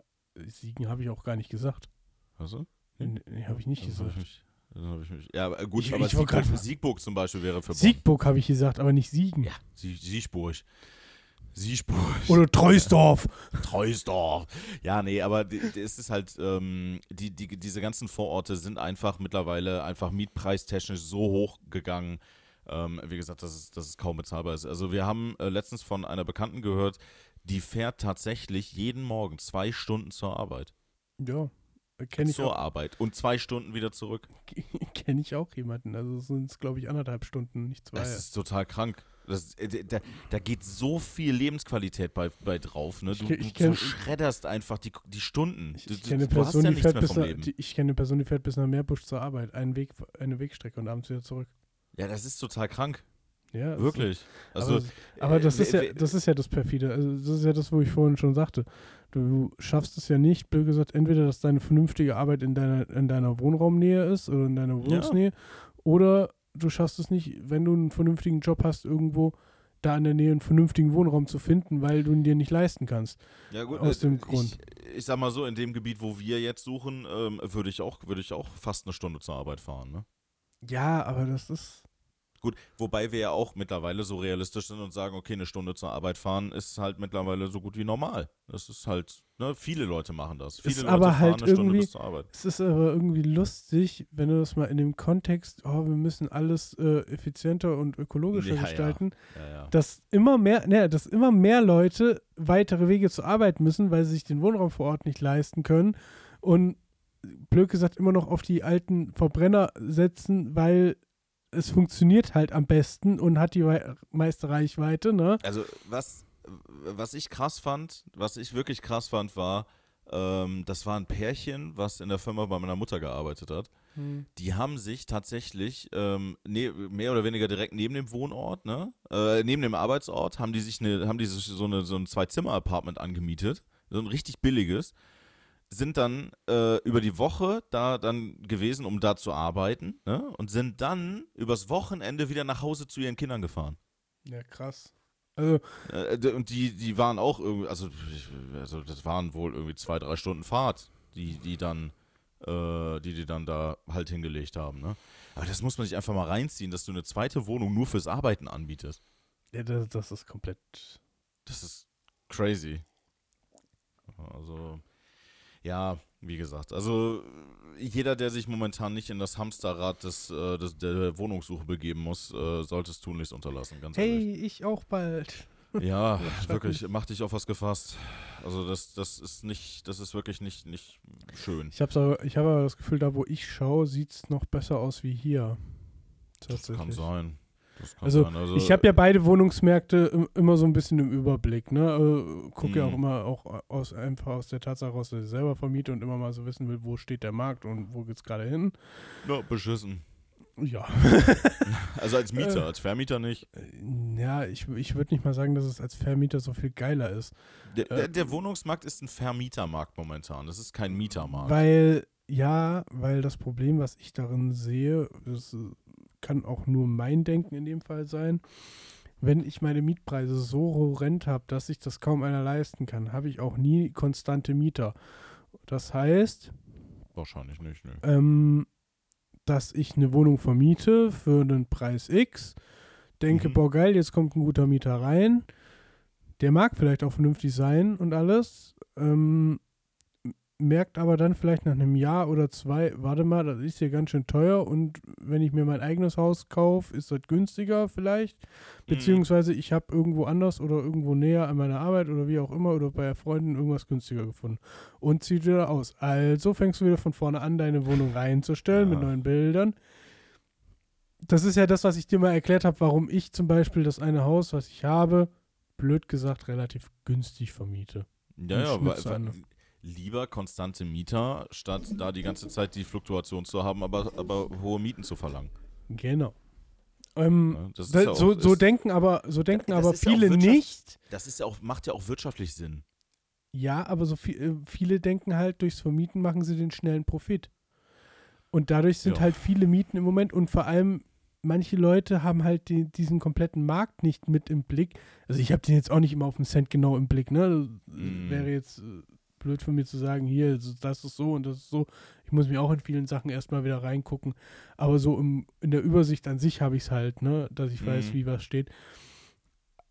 Siegen habe ich auch gar nicht gesagt. Also? Nee, nee, habe ich nicht hab gesagt. ich mich, dann hab ich mich, ja, gut, Ich- aber ich Siegburg, Siegburg zum Beispiel wäre für Bonn. Siegburg habe ich gesagt, aber nicht Siegen. Ja, Sie, Siegburg. Siegburg. Oder Treusdorf. Treusdorf. Ja, nee, aber es ist halt, ähm, die, die, diese ganzen Vororte sind einfach mittlerweile einfach mietpreistechnisch so hoch gegangen, Ähm, wie gesagt, dass es, dass es kaum bezahlbar ist. Also wir haben äh, letztens von einer Bekannten gehört, die fährt tatsächlich jeden Morgen zwei Stunden zur Arbeit. Ja, kenne ich, zur auch- Arbeit und zwei Stunden wieder zurück. kenn ich auch jemanden. Also sind es, glaube ich, anderthalb Stunden, nicht zwei. Das ist total krank. Das, äh, da, da geht so viel Lebensqualität bei, bei drauf. Ne? Du, Ich- ich du kenn- zerschredderst einfach die, die Stunden. Ich, Du- ich du- kenne eine du Person, ja die fährt bis nach, Leben. die, ich kenne eine Person, die fährt bis nach Meerbusch zur Arbeit. Einen Weg, eine Wegstrecke und abends wieder zurück. Ja, das ist total krank. Ja, Wirklich. Ist, Also, aber aber das, äh, ist ja, das ist ja das perfide. Also das ist ja das, wo ich vorhin schon sagte. Du schaffst es ja nicht, blöd gesagt, entweder, dass deine vernünftige Arbeit in deiner, in deiner Wohnraumnähe ist oder in deiner Wohnungsnähe, oder du schaffst es nicht, wenn du einen vernünftigen Job hast, irgendwo da in der Nähe einen vernünftigen Wohnraum zu finden, weil du ihn dir nicht leisten kannst. Ja, gut, Aus äh, dem ich, Grund. Ich sag mal so, in dem Gebiet, wo wir jetzt suchen, ähm, würde ich, auch, würde ich auch fast eine Stunde zur Arbeit fahren. Ne? Ja, aber das ist. Gut, wobei wir ja auch mittlerweile so realistisch sind und sagen, okay, eine Stunde zur Arbeit fahren ist halt mittlerweile so gut wie normal. Das ist halt, ne, viele Leute machen das. Viele Ist Leute aber fahren halt eine Stunde bis zur Arbeit. Es ist aber irgendwie lustig, wenn du das mal in dem Kontext, oh, wir müssen alles äh, effizienter und ökologischer ja. gestalten, Ja, ja. dass immer mehr, ne, dass immer mehr Leute weitere Wege zur Arbeit müssen, weil sie sich den Wohnraum vor Ort nicht leisten können und blöd gesagt immer noch auf die alten Verbrenner setzen, weil es funktioniert halt am besten und hat die meiste Reichweite, ne? Also was, was ich krass fand, was ich wirklich krass fand, war, ähm, das war ein Pärchen, was in der Firma bei meiner Mutter gearbeitet hat. Die haben sich tatsächlich ähm, ne, mehr oder weniger direkt neben dem Wohnort, ne, äh, neben dem Arbeitsort, haben die sich eine, haben die sich so eine so ein Zwei-Zimmer-Apartment angemietet, so ein richtig billiges, sind dann äh, über die Woche da dann gewesen, um da zu arbeiten, ne, und sind dann übers Wochenende wieder nach Hause zu ihren Kindern gefahren. Ja, krass. Also, Äh, und die, die waren auch irgendwie, also, also das waren wohl irgendwie zwei, drei Stunden Fahrt, die, die dann, äh, die die dann da halt hingelegt haben, ne? Aber das muss man sich einfach mal reinziehen, dass du eine zweite Wohnung nur fürs Arbeiten anbietest. ja, das, das ist komplett. Das ist crazy. Also, ja, wie gesagt, also jeder, der sich momentan nicht in das Hamsterrad des, äh, des, der Wohnungssuche begeben muss, äh, sollte es tunlichst unterlassen, ganz ehrlich. Hey, ich auch bald. Ja, wirklich, mach dich auf was gefasst. Also das, das ist nicht, das ist wirklich nicht, nicht schön. Ich habe aber, ich hab aber das Gefühl, da wo ich schaue, sieht es noch besser aus wie hier. Das kann sein. Also. Also, Ich habe ja beide Wohnungsmärkte im- immer so ein bisschen im Überblick. Ne? Äh, Gucke ja auch Mhm. immer auch aus, einfach aus der Tatsache raus, dass ich selber vermiete und immer mal so wissen will, wo steht der Markt und wo geht's gerade hin. ja, beschissen. Ja. Also als Äh. Mieter, als Vermieter nicht. Ja, ich, ich würde nicht mal sagen, dass es als Vermieter so viel geiler ist. Der, Äh. der, der Wohnungsmarkt ist ein Vermietermarkt momentan. Das ist kein Mietermarkt. Weil, ja, weil das Problem, was ich darin sehe, das äh, kann auch nur mein Denken in dem Fall sein. Wenn ich meine Mietpreise so horrend habe, dass sich das kaum einer leisten kann, habe ich auch nie konstante Mieter. Das heißt, Wahrscheinlich nicht, ne. ähm, dass ich eine Wohnung vermiete für einen Preis X, denke, Mhm. boah geil, jetzt kommt ein guter Mieter rein, der mag vielleicht auch vernünftig sein und alles, ähm, merkt aber dann vielleicht nach einem Jahr oder zwei, warte mal, das ist hier ganz schön teuer und wenn ich mir mein eigenes Haus kaufe, ist das günstiger vielleicht, beziehungsweise ich habe irgendwo anders oder irgendwo näher an meiner Arbeit oder wie auch immer oder bei Freunden irgendwas günstiger gefunden und zieht wieder aus. Also fängst du wieder von vorne an, deine Wohnung reinzustellen mit Ja. neuen Bildern. Das ist ja das, was ich dir mal erklärt habe, warum ich zum Beispiel das eine Haus, was ich habe, blöd gesagt, relativ günstig vermiete. Ja, ja, weil, weil, lieber konstante Mieter, statt da die ganze Zeit die Fluktuation zu haben, aber, aber hohe Mieten zu verlangen. Genau. Ähm? Das ist da, ja auch- so, so ist- denken aber, so denken Das aber ja viele Wirtschaft- nicht. Das ist ja auch, macht ja auch wirtschaftlich Sinn. Ja, aber so viel, äh, viele denken halt, durchs Vermieten machen sie den schnellen Profit. Und dadurch sind Ja. halt viele Mieten im Moment und vor allem manche Leute haben halt die, diesen kompletten Markt nicht mit im Blick. Also ich habe den jetzt auch nicht immer auf den Cent genau im Blick, ne? Mm. Wäre jetzt äh, blöd von mir zu sagen, hier, das ist so und das ist so. Ich muss mir auch in vielen Sachen erstmal wieder reingucken. Aber so im, in der Übersicht an sich habe ich es halt, ne? Dass ich weiß, Mhm. wie was steht.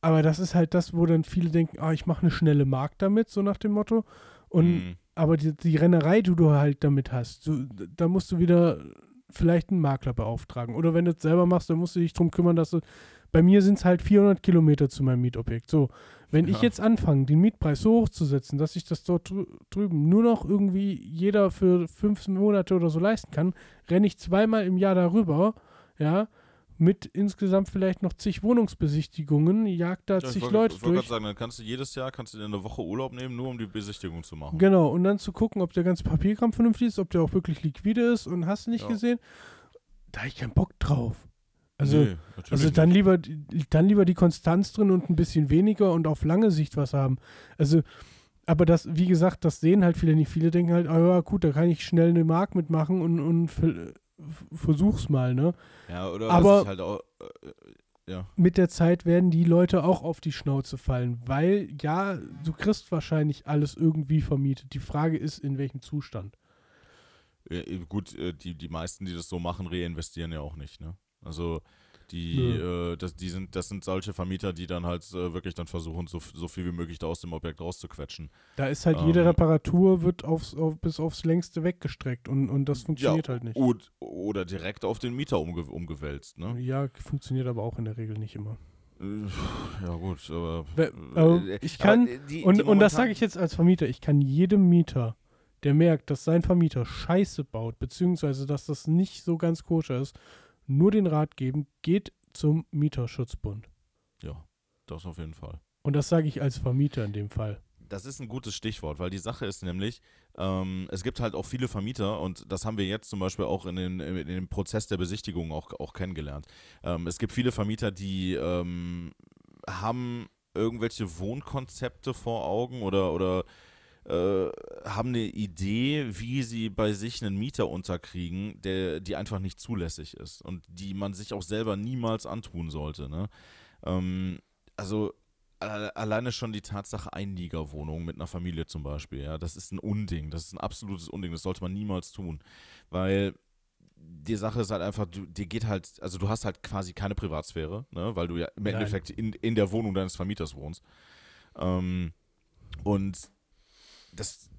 Aber das ist halt das, wo dann viele denken, ah, ich mache eine schnelle Mark damit, so nach dem Motto. Und Mhm. aber die, die Rennerei, die du halt damit hast, du, da musst du wieder vielleicht einen Makler beauftragen. Oder wenn du es selber machst, dann musst du dich darum kümmern, dass du. Bei mir sind es halt 400 Kilometer zu meinem Mietobjekt. So, wenn ich Ja. jetzt anfange, den Mietpreis so hoch zu setzen, dass ich das dort drü drüben nur noch irgendwie jeder für fünf Monate oder so leisten kann, renne ich zweimal im Jahr darüber, ja, mit insgesamt vielleicht noch zig Wohnungsbesichtigungen, jagt da Ja, ich zig wollte- Leute ich wollte durch. gerade sagen, dann kannst du jedes Jahr kannst du dir eine Woche Urlaub nehmen, nur um die Besichtigung zu machen. Genau, und dann zu gucken, ob der ganze Papierkram vernünftig ist, ob der auch wirklich liquide ist und hast du nicht Ja. gesehen. Da habe ich keinen Bock drauf. Also, Nee, also dann nicht. lieber, dann lieber die Konstanz drin und ein bisschen weniger und auf lange Sicht was haben. Also, aber das, wie gesagt, das sehen halt viele nicht. Viele denken halt, ah ja, gut, da kann ich schnell eine Mark mitmachen und, und ver- versuch's mal, ne? Ja, oder aber- halt auch, äh, ja. Mit der Zeit werden die Leute auch auf die Schnauze fallen, weil ja, du kriegst wahrscheinlich alles irgendwie vermietet. Die Frage ist, in welchem Zustand. Äh, gut, äh, die, die meisten, die das so machen, reinvestieren ja auch nicht, ne? Also die, Nö. äh, das, die sind, das sind solche Vermieter, die dann halt äh, wirklich dann versuchen, so, so viel wie möglich da aus dem Objekt rauszuquetschen. Da ist halt jede Ähm. Reparatur wird aufs, auf, bis aufs längste weggestreckt und, und das funktioniert ja, halt nicht. od- Oder direkt auf den Mieter umge umgewälzt, ne? Ja, funktioniert aber auch in der Regel nicht immer. Äh, Ja gut, aber äh, äh, ich aber kann- die, Und, die und das sage ich jetzt als Vermieter. Ich kann jedem Mieter, der merkt, dass sein Vermieter Scheiße baut, beziehungsweise dass das nicht so ganz koscher ist, nur den Rat geben, geht zum Mieterschutzbund. Ja, das auf jeden Fall. Und das sage ich als Vermieter in dem Fall. Das ist ein gutes Stichwort, weil die Sache ist nämlich, ähm, es gibt halt auch viele Vermieter und das haben wir jetzt zum Beispiel auch in, den, in dem Prozess der Besichtigung auch, auch kennengelernt. Ähm, es gibt viele Vermieter, die ähm, haben irgendwelche Wohnkonzepte vor Augen oder, oder äh, haben eine Idee, wie sie bei sich einen Mieter unterkriegen, der, die einfach nicht zulässig ist und die man sich auch selber niemals antun sollte. Ne? Ähm, also alle- alleine schon die Tatsache Einliegerwohnung mit einer Familie zum Beispiel, ja, das ist ein Unding, das ist ein absolutes Unding, das sollte man niemals tun, weil die Sache ist halt einfach, du, dir geht halt, also du hast halt quasi keine Privatsphäre, ne, weil du ja im Nein. Endeffekt in, in der Wohnung deines Vermieters wohnst. Ähm, und das,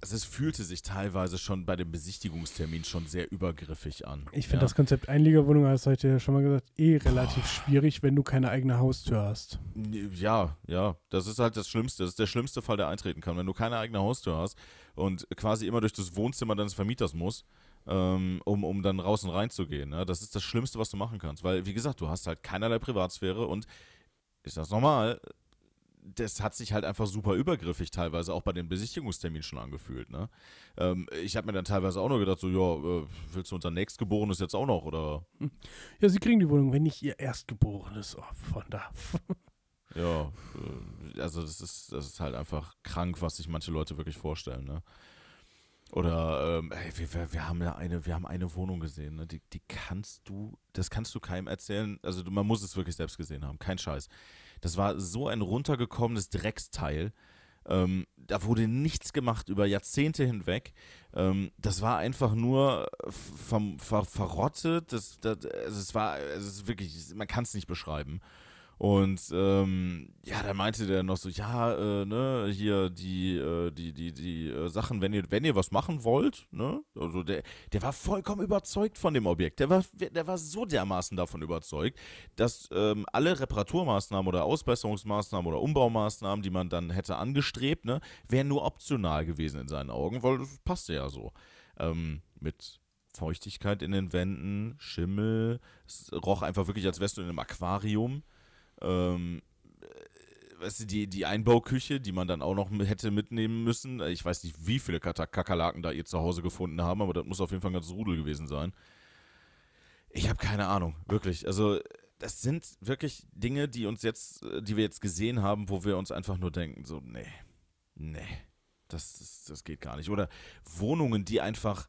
also es fühlte sich teilweise schon bei dem Besichtigungstermin schon sehr übergriffig an. Ich finde ja. das Konzept Einliegerwohnung, das habe ich dir ja schon mal gesagt, eh relativ schwierig, wenn du keine eigene Haustür hast. Ja, ja, das ist halt das Schlimmste. Das ist der schlimmste Fall, der eintreten kann. Wenn du keine eigene Haustür hast und quasi immer durch das Wohnzimmer deines Vermieters musst, ähm, um, um dann raus und rein zu gehen. Ne? Das ist das Schlimmste, was du machen kannst. Weil, wie gesagt, du hast halt keinerlei Privatsphäre und ist das normal? Das hat sich halt einfach super übergriffig teilweise auch bei den Besichtigungsterminen schon angefühlt. Ne? Ähm, ich habe mir dann teilweise auch nur gedacht, so, ja, äh, willst du unser Nächstgeborenes jetzt auch noch? Oder Ja, sie kriegen die Wohnung, wenn nicht ihr Erstgeborenes oh, von da. Ja, äh, also das ist, das ist halt einfach krank, was sich manche Leute wirklich vorstellen, ne? Oder ähm, ey, wir, wir, haben ja eine, wir haben eine Wohnung gesehen, ne? Die, die kannst du, das kannst du keinem erzählen. Also man muss es wirklich selbst gesehen haben, kein Scheiß. Das war so ein runtergekommenes Drecksteil. Ähm, da wurde nichts gemacht über Jahrzehnte hinweg. Ähm, das war einfach nur ver, ver, verrottet. Das, das, also war, es ist wirklich, man kann es nicht beschreiben. Und ähm, ja, dann meinte der noch so, ja, äh, ne, hier die, äh, die, die, die äh, Sachen, wenn ihr, wenn ihr was machen wollt, ne, also der, der war vollkommen überzeugt von dem Objekt. Der war, der war so dermaßen davon überzeugt, dass ähm, alle Reparaturmaßnahmen oder Ausbesserungsmaßnahmen oder Umbaumaßnahmen, die man dann hätte angestrebt, ne, wären nur optional gewesen in seinen Augen, weil das passte ja so. Ähm, mit Feuchtigkeit in den Wänden, Schimmel, es roch einfach wirklich, als wärst du in einem Aquarium ähm, äh, weißt du, die, die Einbauküche, die man dann auch noch hätte mitnehmen müssen. Äh, Ich weiß nicht, wie viele Kakerlaken da ihr zu Hause gefunden haben, aber das muss auf jeden Fall ein ganzes Rudel gewesen sein. Ich habe keine Ahnung, wirklich. Also, das sind wirklich Dinge, die uns jetzt, äh, die wir jetzt gesehen haben, wo wir uns einfach nur denken, so, nee, nee, das, das, das geht gar nicht. Oder Wohnungen, die einfach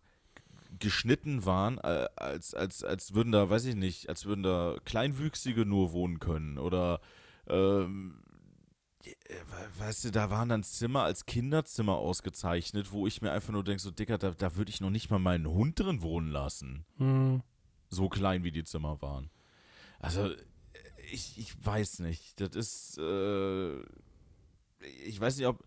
geschnitten waren, äh, als, als, als würden da, weiß ich nicht, als würden da Kleinwüchsige nur wohnen können. Oder, ähm, äh, we- weißt du, da waren dann Zimmer als Kinderzimmer ausgezeichnet, wo ich mir einfach nur denke, so, Dicker, da, da würde ich noch nicht mal meinen Hund drin wohnen lassen. Hm. So klein, wie die Zimmer waren. Also, ich, ich weiß nicht. Das ist, äh, ich weiß nicht, ob,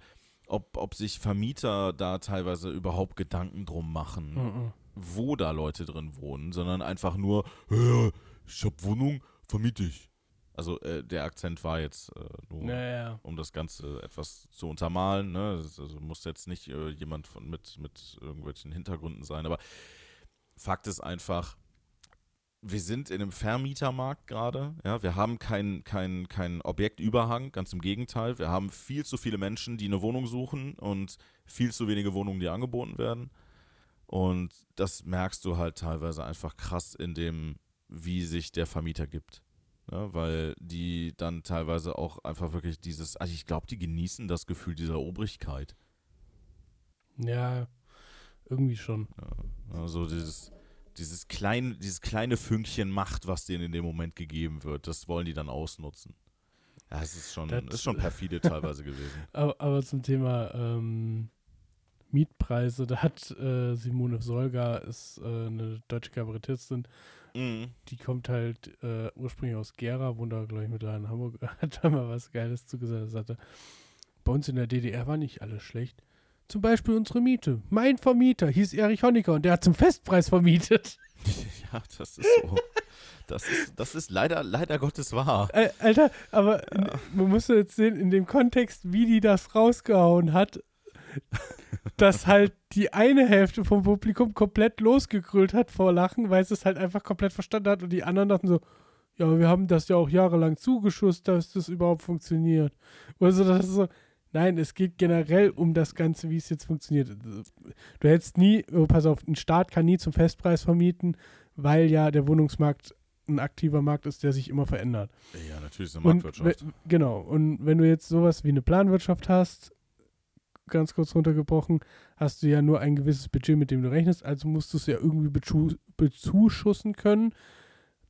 ob, ob sich Vermieter da teilweise überhaupt Gedanken drum machen. Mhm. Wo da Leute drin wohnen, sondern einfach nur, "Ja, ich hab Wohnung, vermiete ich. Also äh, der Akzent war jetzt äh, nur, Naja. um das Ganze etwas zu untermalen. Ne? Also muss jetzt nicht äh, jemand von, mit, mit irgendwelchen Hintergründen sein, aber Fakt ist einfach, wir sind in einem Vermietermarkt gerade. Ja, wir haben keinen kein, kein Objektüberhang, ganz im Gegenteil. Wir haben viel zu viele Menschen, die eine Wohnung suchen und viel zu wenige Wohnungen, die angeboten werden. Und das merkst du halt teilweise einfach krass in dem, wie sich der Vermieter gibt. Ja, weil die dann teilweise auch einfach wirklich dieses, also ich glaube, die genießen das Gefühl dieser Obrigkeit. Ja, irgendwie schon. Also dieses, dieses, klein, dieses kleine Fünkchen Macht, was denen in dem Moment gegeben wird, das wollen die dann ausnutzen. Ja, es ist schon, Das- ist schon perfide teilweise gewesen. Aber, aber zum Thema ähm, Mietpreise, da hat äh, Simone Solga, ist äh, eine deutsche Kabarettistin, Mhm. die kommt halt äh, ursprünglich aus Gera, wohnt da, glaube ich, mittlerweile in Hamburg, hat da mal was Geiles zugesagt. Sagte, bei uns in der DDR war nicht alles schlecht. Zum Beispiel unsere Miete. Mein Vermieter hieß Erich Honecker und der hat zum Festpreis vermietet. Ja, das ist so. Das ist, das ist leider, leider Gottes wahr. Alter, aber in, man muss ja jetzt sehen, in dem Kontext, wie die das rausgehauen hat, dass halt die eine Hälfte vom Publikum komplett losgegrüllt hat vor Lachen, weil es es halt einfach komplett verstanden hat und die anderen dachten so, ja, wir haben das ja auch jahrelang zugeschusst, dass das überhaupt funktioniert. Also das ist so, nein, es geht generell um das Ganze, wie es jetzt funktioniert. Du hättest nie, oh, pass auf, ein Staat kann nie zum Festpreis vermieten, weil ja der Wohnungsmarkt ein aktiver Markt ist, der sich immer verändert. Ja, natürlich ist eine Und Marktwirtschaft. we- genau. Und wenn du jetzt sowas wie eine Planwirtschaft hast, ganz kurz runtergebrochen, hast du ja nur ein gewisses Budget, mit dem du rechnest, also musst du es ja irgendwie bezu bezuschussen können.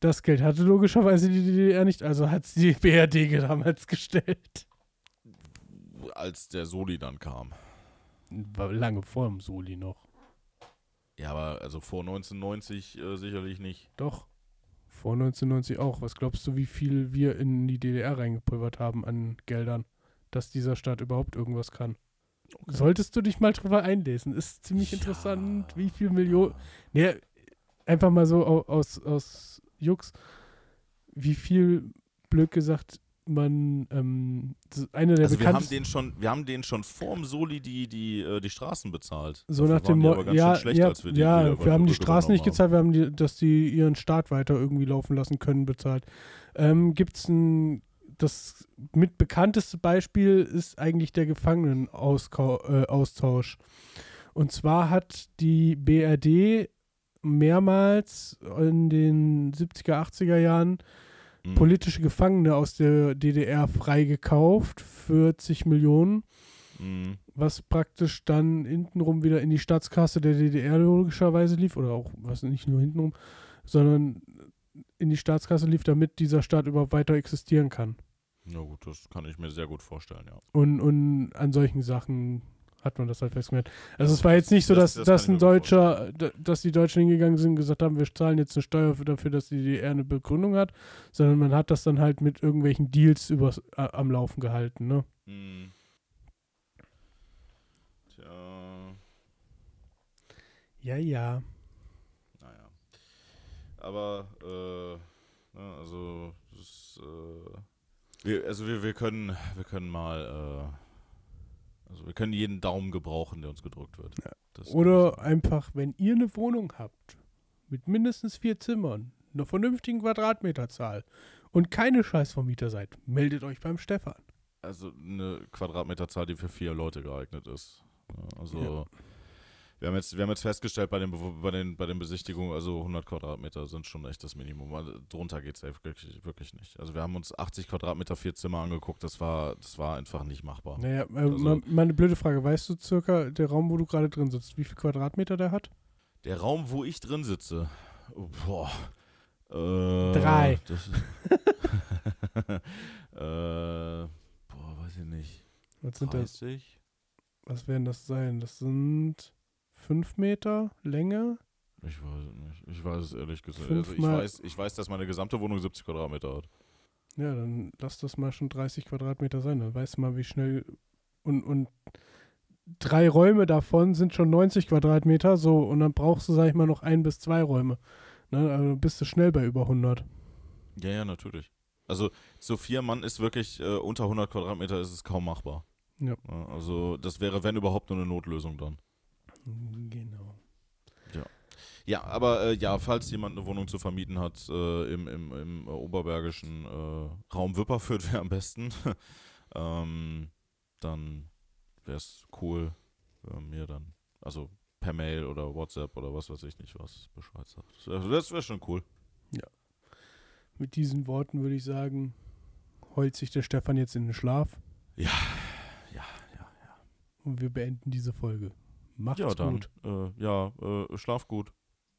Das Geld hatte logischerweise die DDR nicht, also hat es die BRD damals gestellt. Als der Soli dann kam. War lange vor dem Soli noch. Ja, aber also vor 1990 äh, sicherlich nicht. Doch. Vor 1990 auch. Was glaubst du, wie viel wir in die DDR reingepulvert haben an Geldern, dass dieser Staat überhaupt irgendwas kann? Solltest du dich mal drüber einlesen. Ist ziemlich Ja. interessant, wie viel Millionen. Nee, einfach mal so au- aus, aus Jux, wie viel, blöd gesagt, man, ähm, eine der Also wir haben den schon, wir haben den schon vorm Soli die, die, äh, die Straßen bezahlt. so Dafür nach dem Mo ja, schlecht, ja, wir ja, wir haben die Straßen nicht gezahlt, wir haben die, dass die ihren Staat weiter irgendwie laufen lassen können, bezahlt. Ähm, Gibt es ein, das mit bekannteste Beispiel ist eigentlich der Gefangenenaustausch. Und zwar hat die BRD mehrmals in den 70er, 80er Jahren Mhm. politische Gefangene aus der DDR freigekauft, 40 Millionen Mhm. was praktisch dann hintenrum wieder in die Staatskasse der DDR logischerweise lief, oder auch, was nicht nur hintenrum, sondern in die Staatskasse lief, damit dieser Staat überhaupt weiter existieren kann. Na gut, das kann ich mir sehr gut vorstellen, ja. Und, und an solchen Sachen hat man das halt festgehalten. Also Das- es war jetzt nicht so, das- dass, das dass kann ein Deutscher, dass die Deutschen hingegangen sind und gesagt haben, wir zahlen jetzt eine Steuer für, dafür, dass die DDR eine Begründung hat, sondern man hat das dann halt mit irgendwelchen Deals übers, äh, am Laufen gehalten, ne? Mhm. Tja, Ja, ja. naja. Aber, äh, ne, also, das, äh, wir, also wir, wir können, wir können mal, äh, also wir können jeden Daumen gebrauchen, der uns gedrückt wird. Das Oder einfach, wenn ihr eine Wohnung habt, mit mindestens vier Zimmern, einer vernünftigen Quadratmeterzahl und keine Scheißvermieter seid, meldet euch beim Stefan. Also eine Quadratmeterzahl, die für vier Leute geeignet ist. Also Ja. Wir, haben jetzt, wir haben jetzt festgestellt bei den, Be- bei, den, bei den Besichtigungen, also 100 Quadratmeter sind schon echt das Minimum. Also drunter geht es wirklich, wirklich nicht. Also wir haben uns 80 Quadratmeter vier Zimmer angeguckt, das war, das war einfach nicht machbar. Naja, äh, Also- mal, mal eine blöde Frage. Weißt du circa, der Raum, wo du gerade drin sitzt, wie viel Quadratmeter der hat? Der Raum, wo ich drin sitze, boah. Äh, Drei. Das, äh, boah, weiß ich nicht. Was, sind das, 30? was werden das sein? Das sind fünf Meter Länge. Ich weiß es nicht. Ich weiß es ehrlich gesagt. Also ich, weiß, ich weiß, dass meine gesamte Wohnung 70 Quadratmeter hat. Ja, dann lass das mal schon 30 Quadratmeter sein. Dann weißt du mal, wie schnell und, und drei Räume davon sind schon 90 Quadratmeter, so, und dann brauchst du, sag ich mal, noch ein bis zwei Räume. Ne? Also bist du schnell bei über 100. Ja, ja, natürlich. Also so vier Mann ist wirklich äh, unter 100 Quadratmeter ist es kaum machbar. Ja. Also das wäre, wenn überhaupt, nur eine Notlösung dann. Genau. Ja, aber äh, ja, falls jemand eine Wohnung zu vermieten hat äh, im, im, im äh, oberbergischen äh, Raum Wipperfürth wäre am besten, ähm, dann wäre es cool, äh, mir dann, also per Mail oder WhatsApp oder was weiß ich nicht was, Bescheid sagt. Das wäre wär schon cool. Mit diesen Worten würde ich sagen, heult sich der Stefan jetzt in den Schlaf Ja, ja, ja. und wir beenden diese Folge. Macht's Ja, dann, gut. äh, ja, äh, schlaf gut.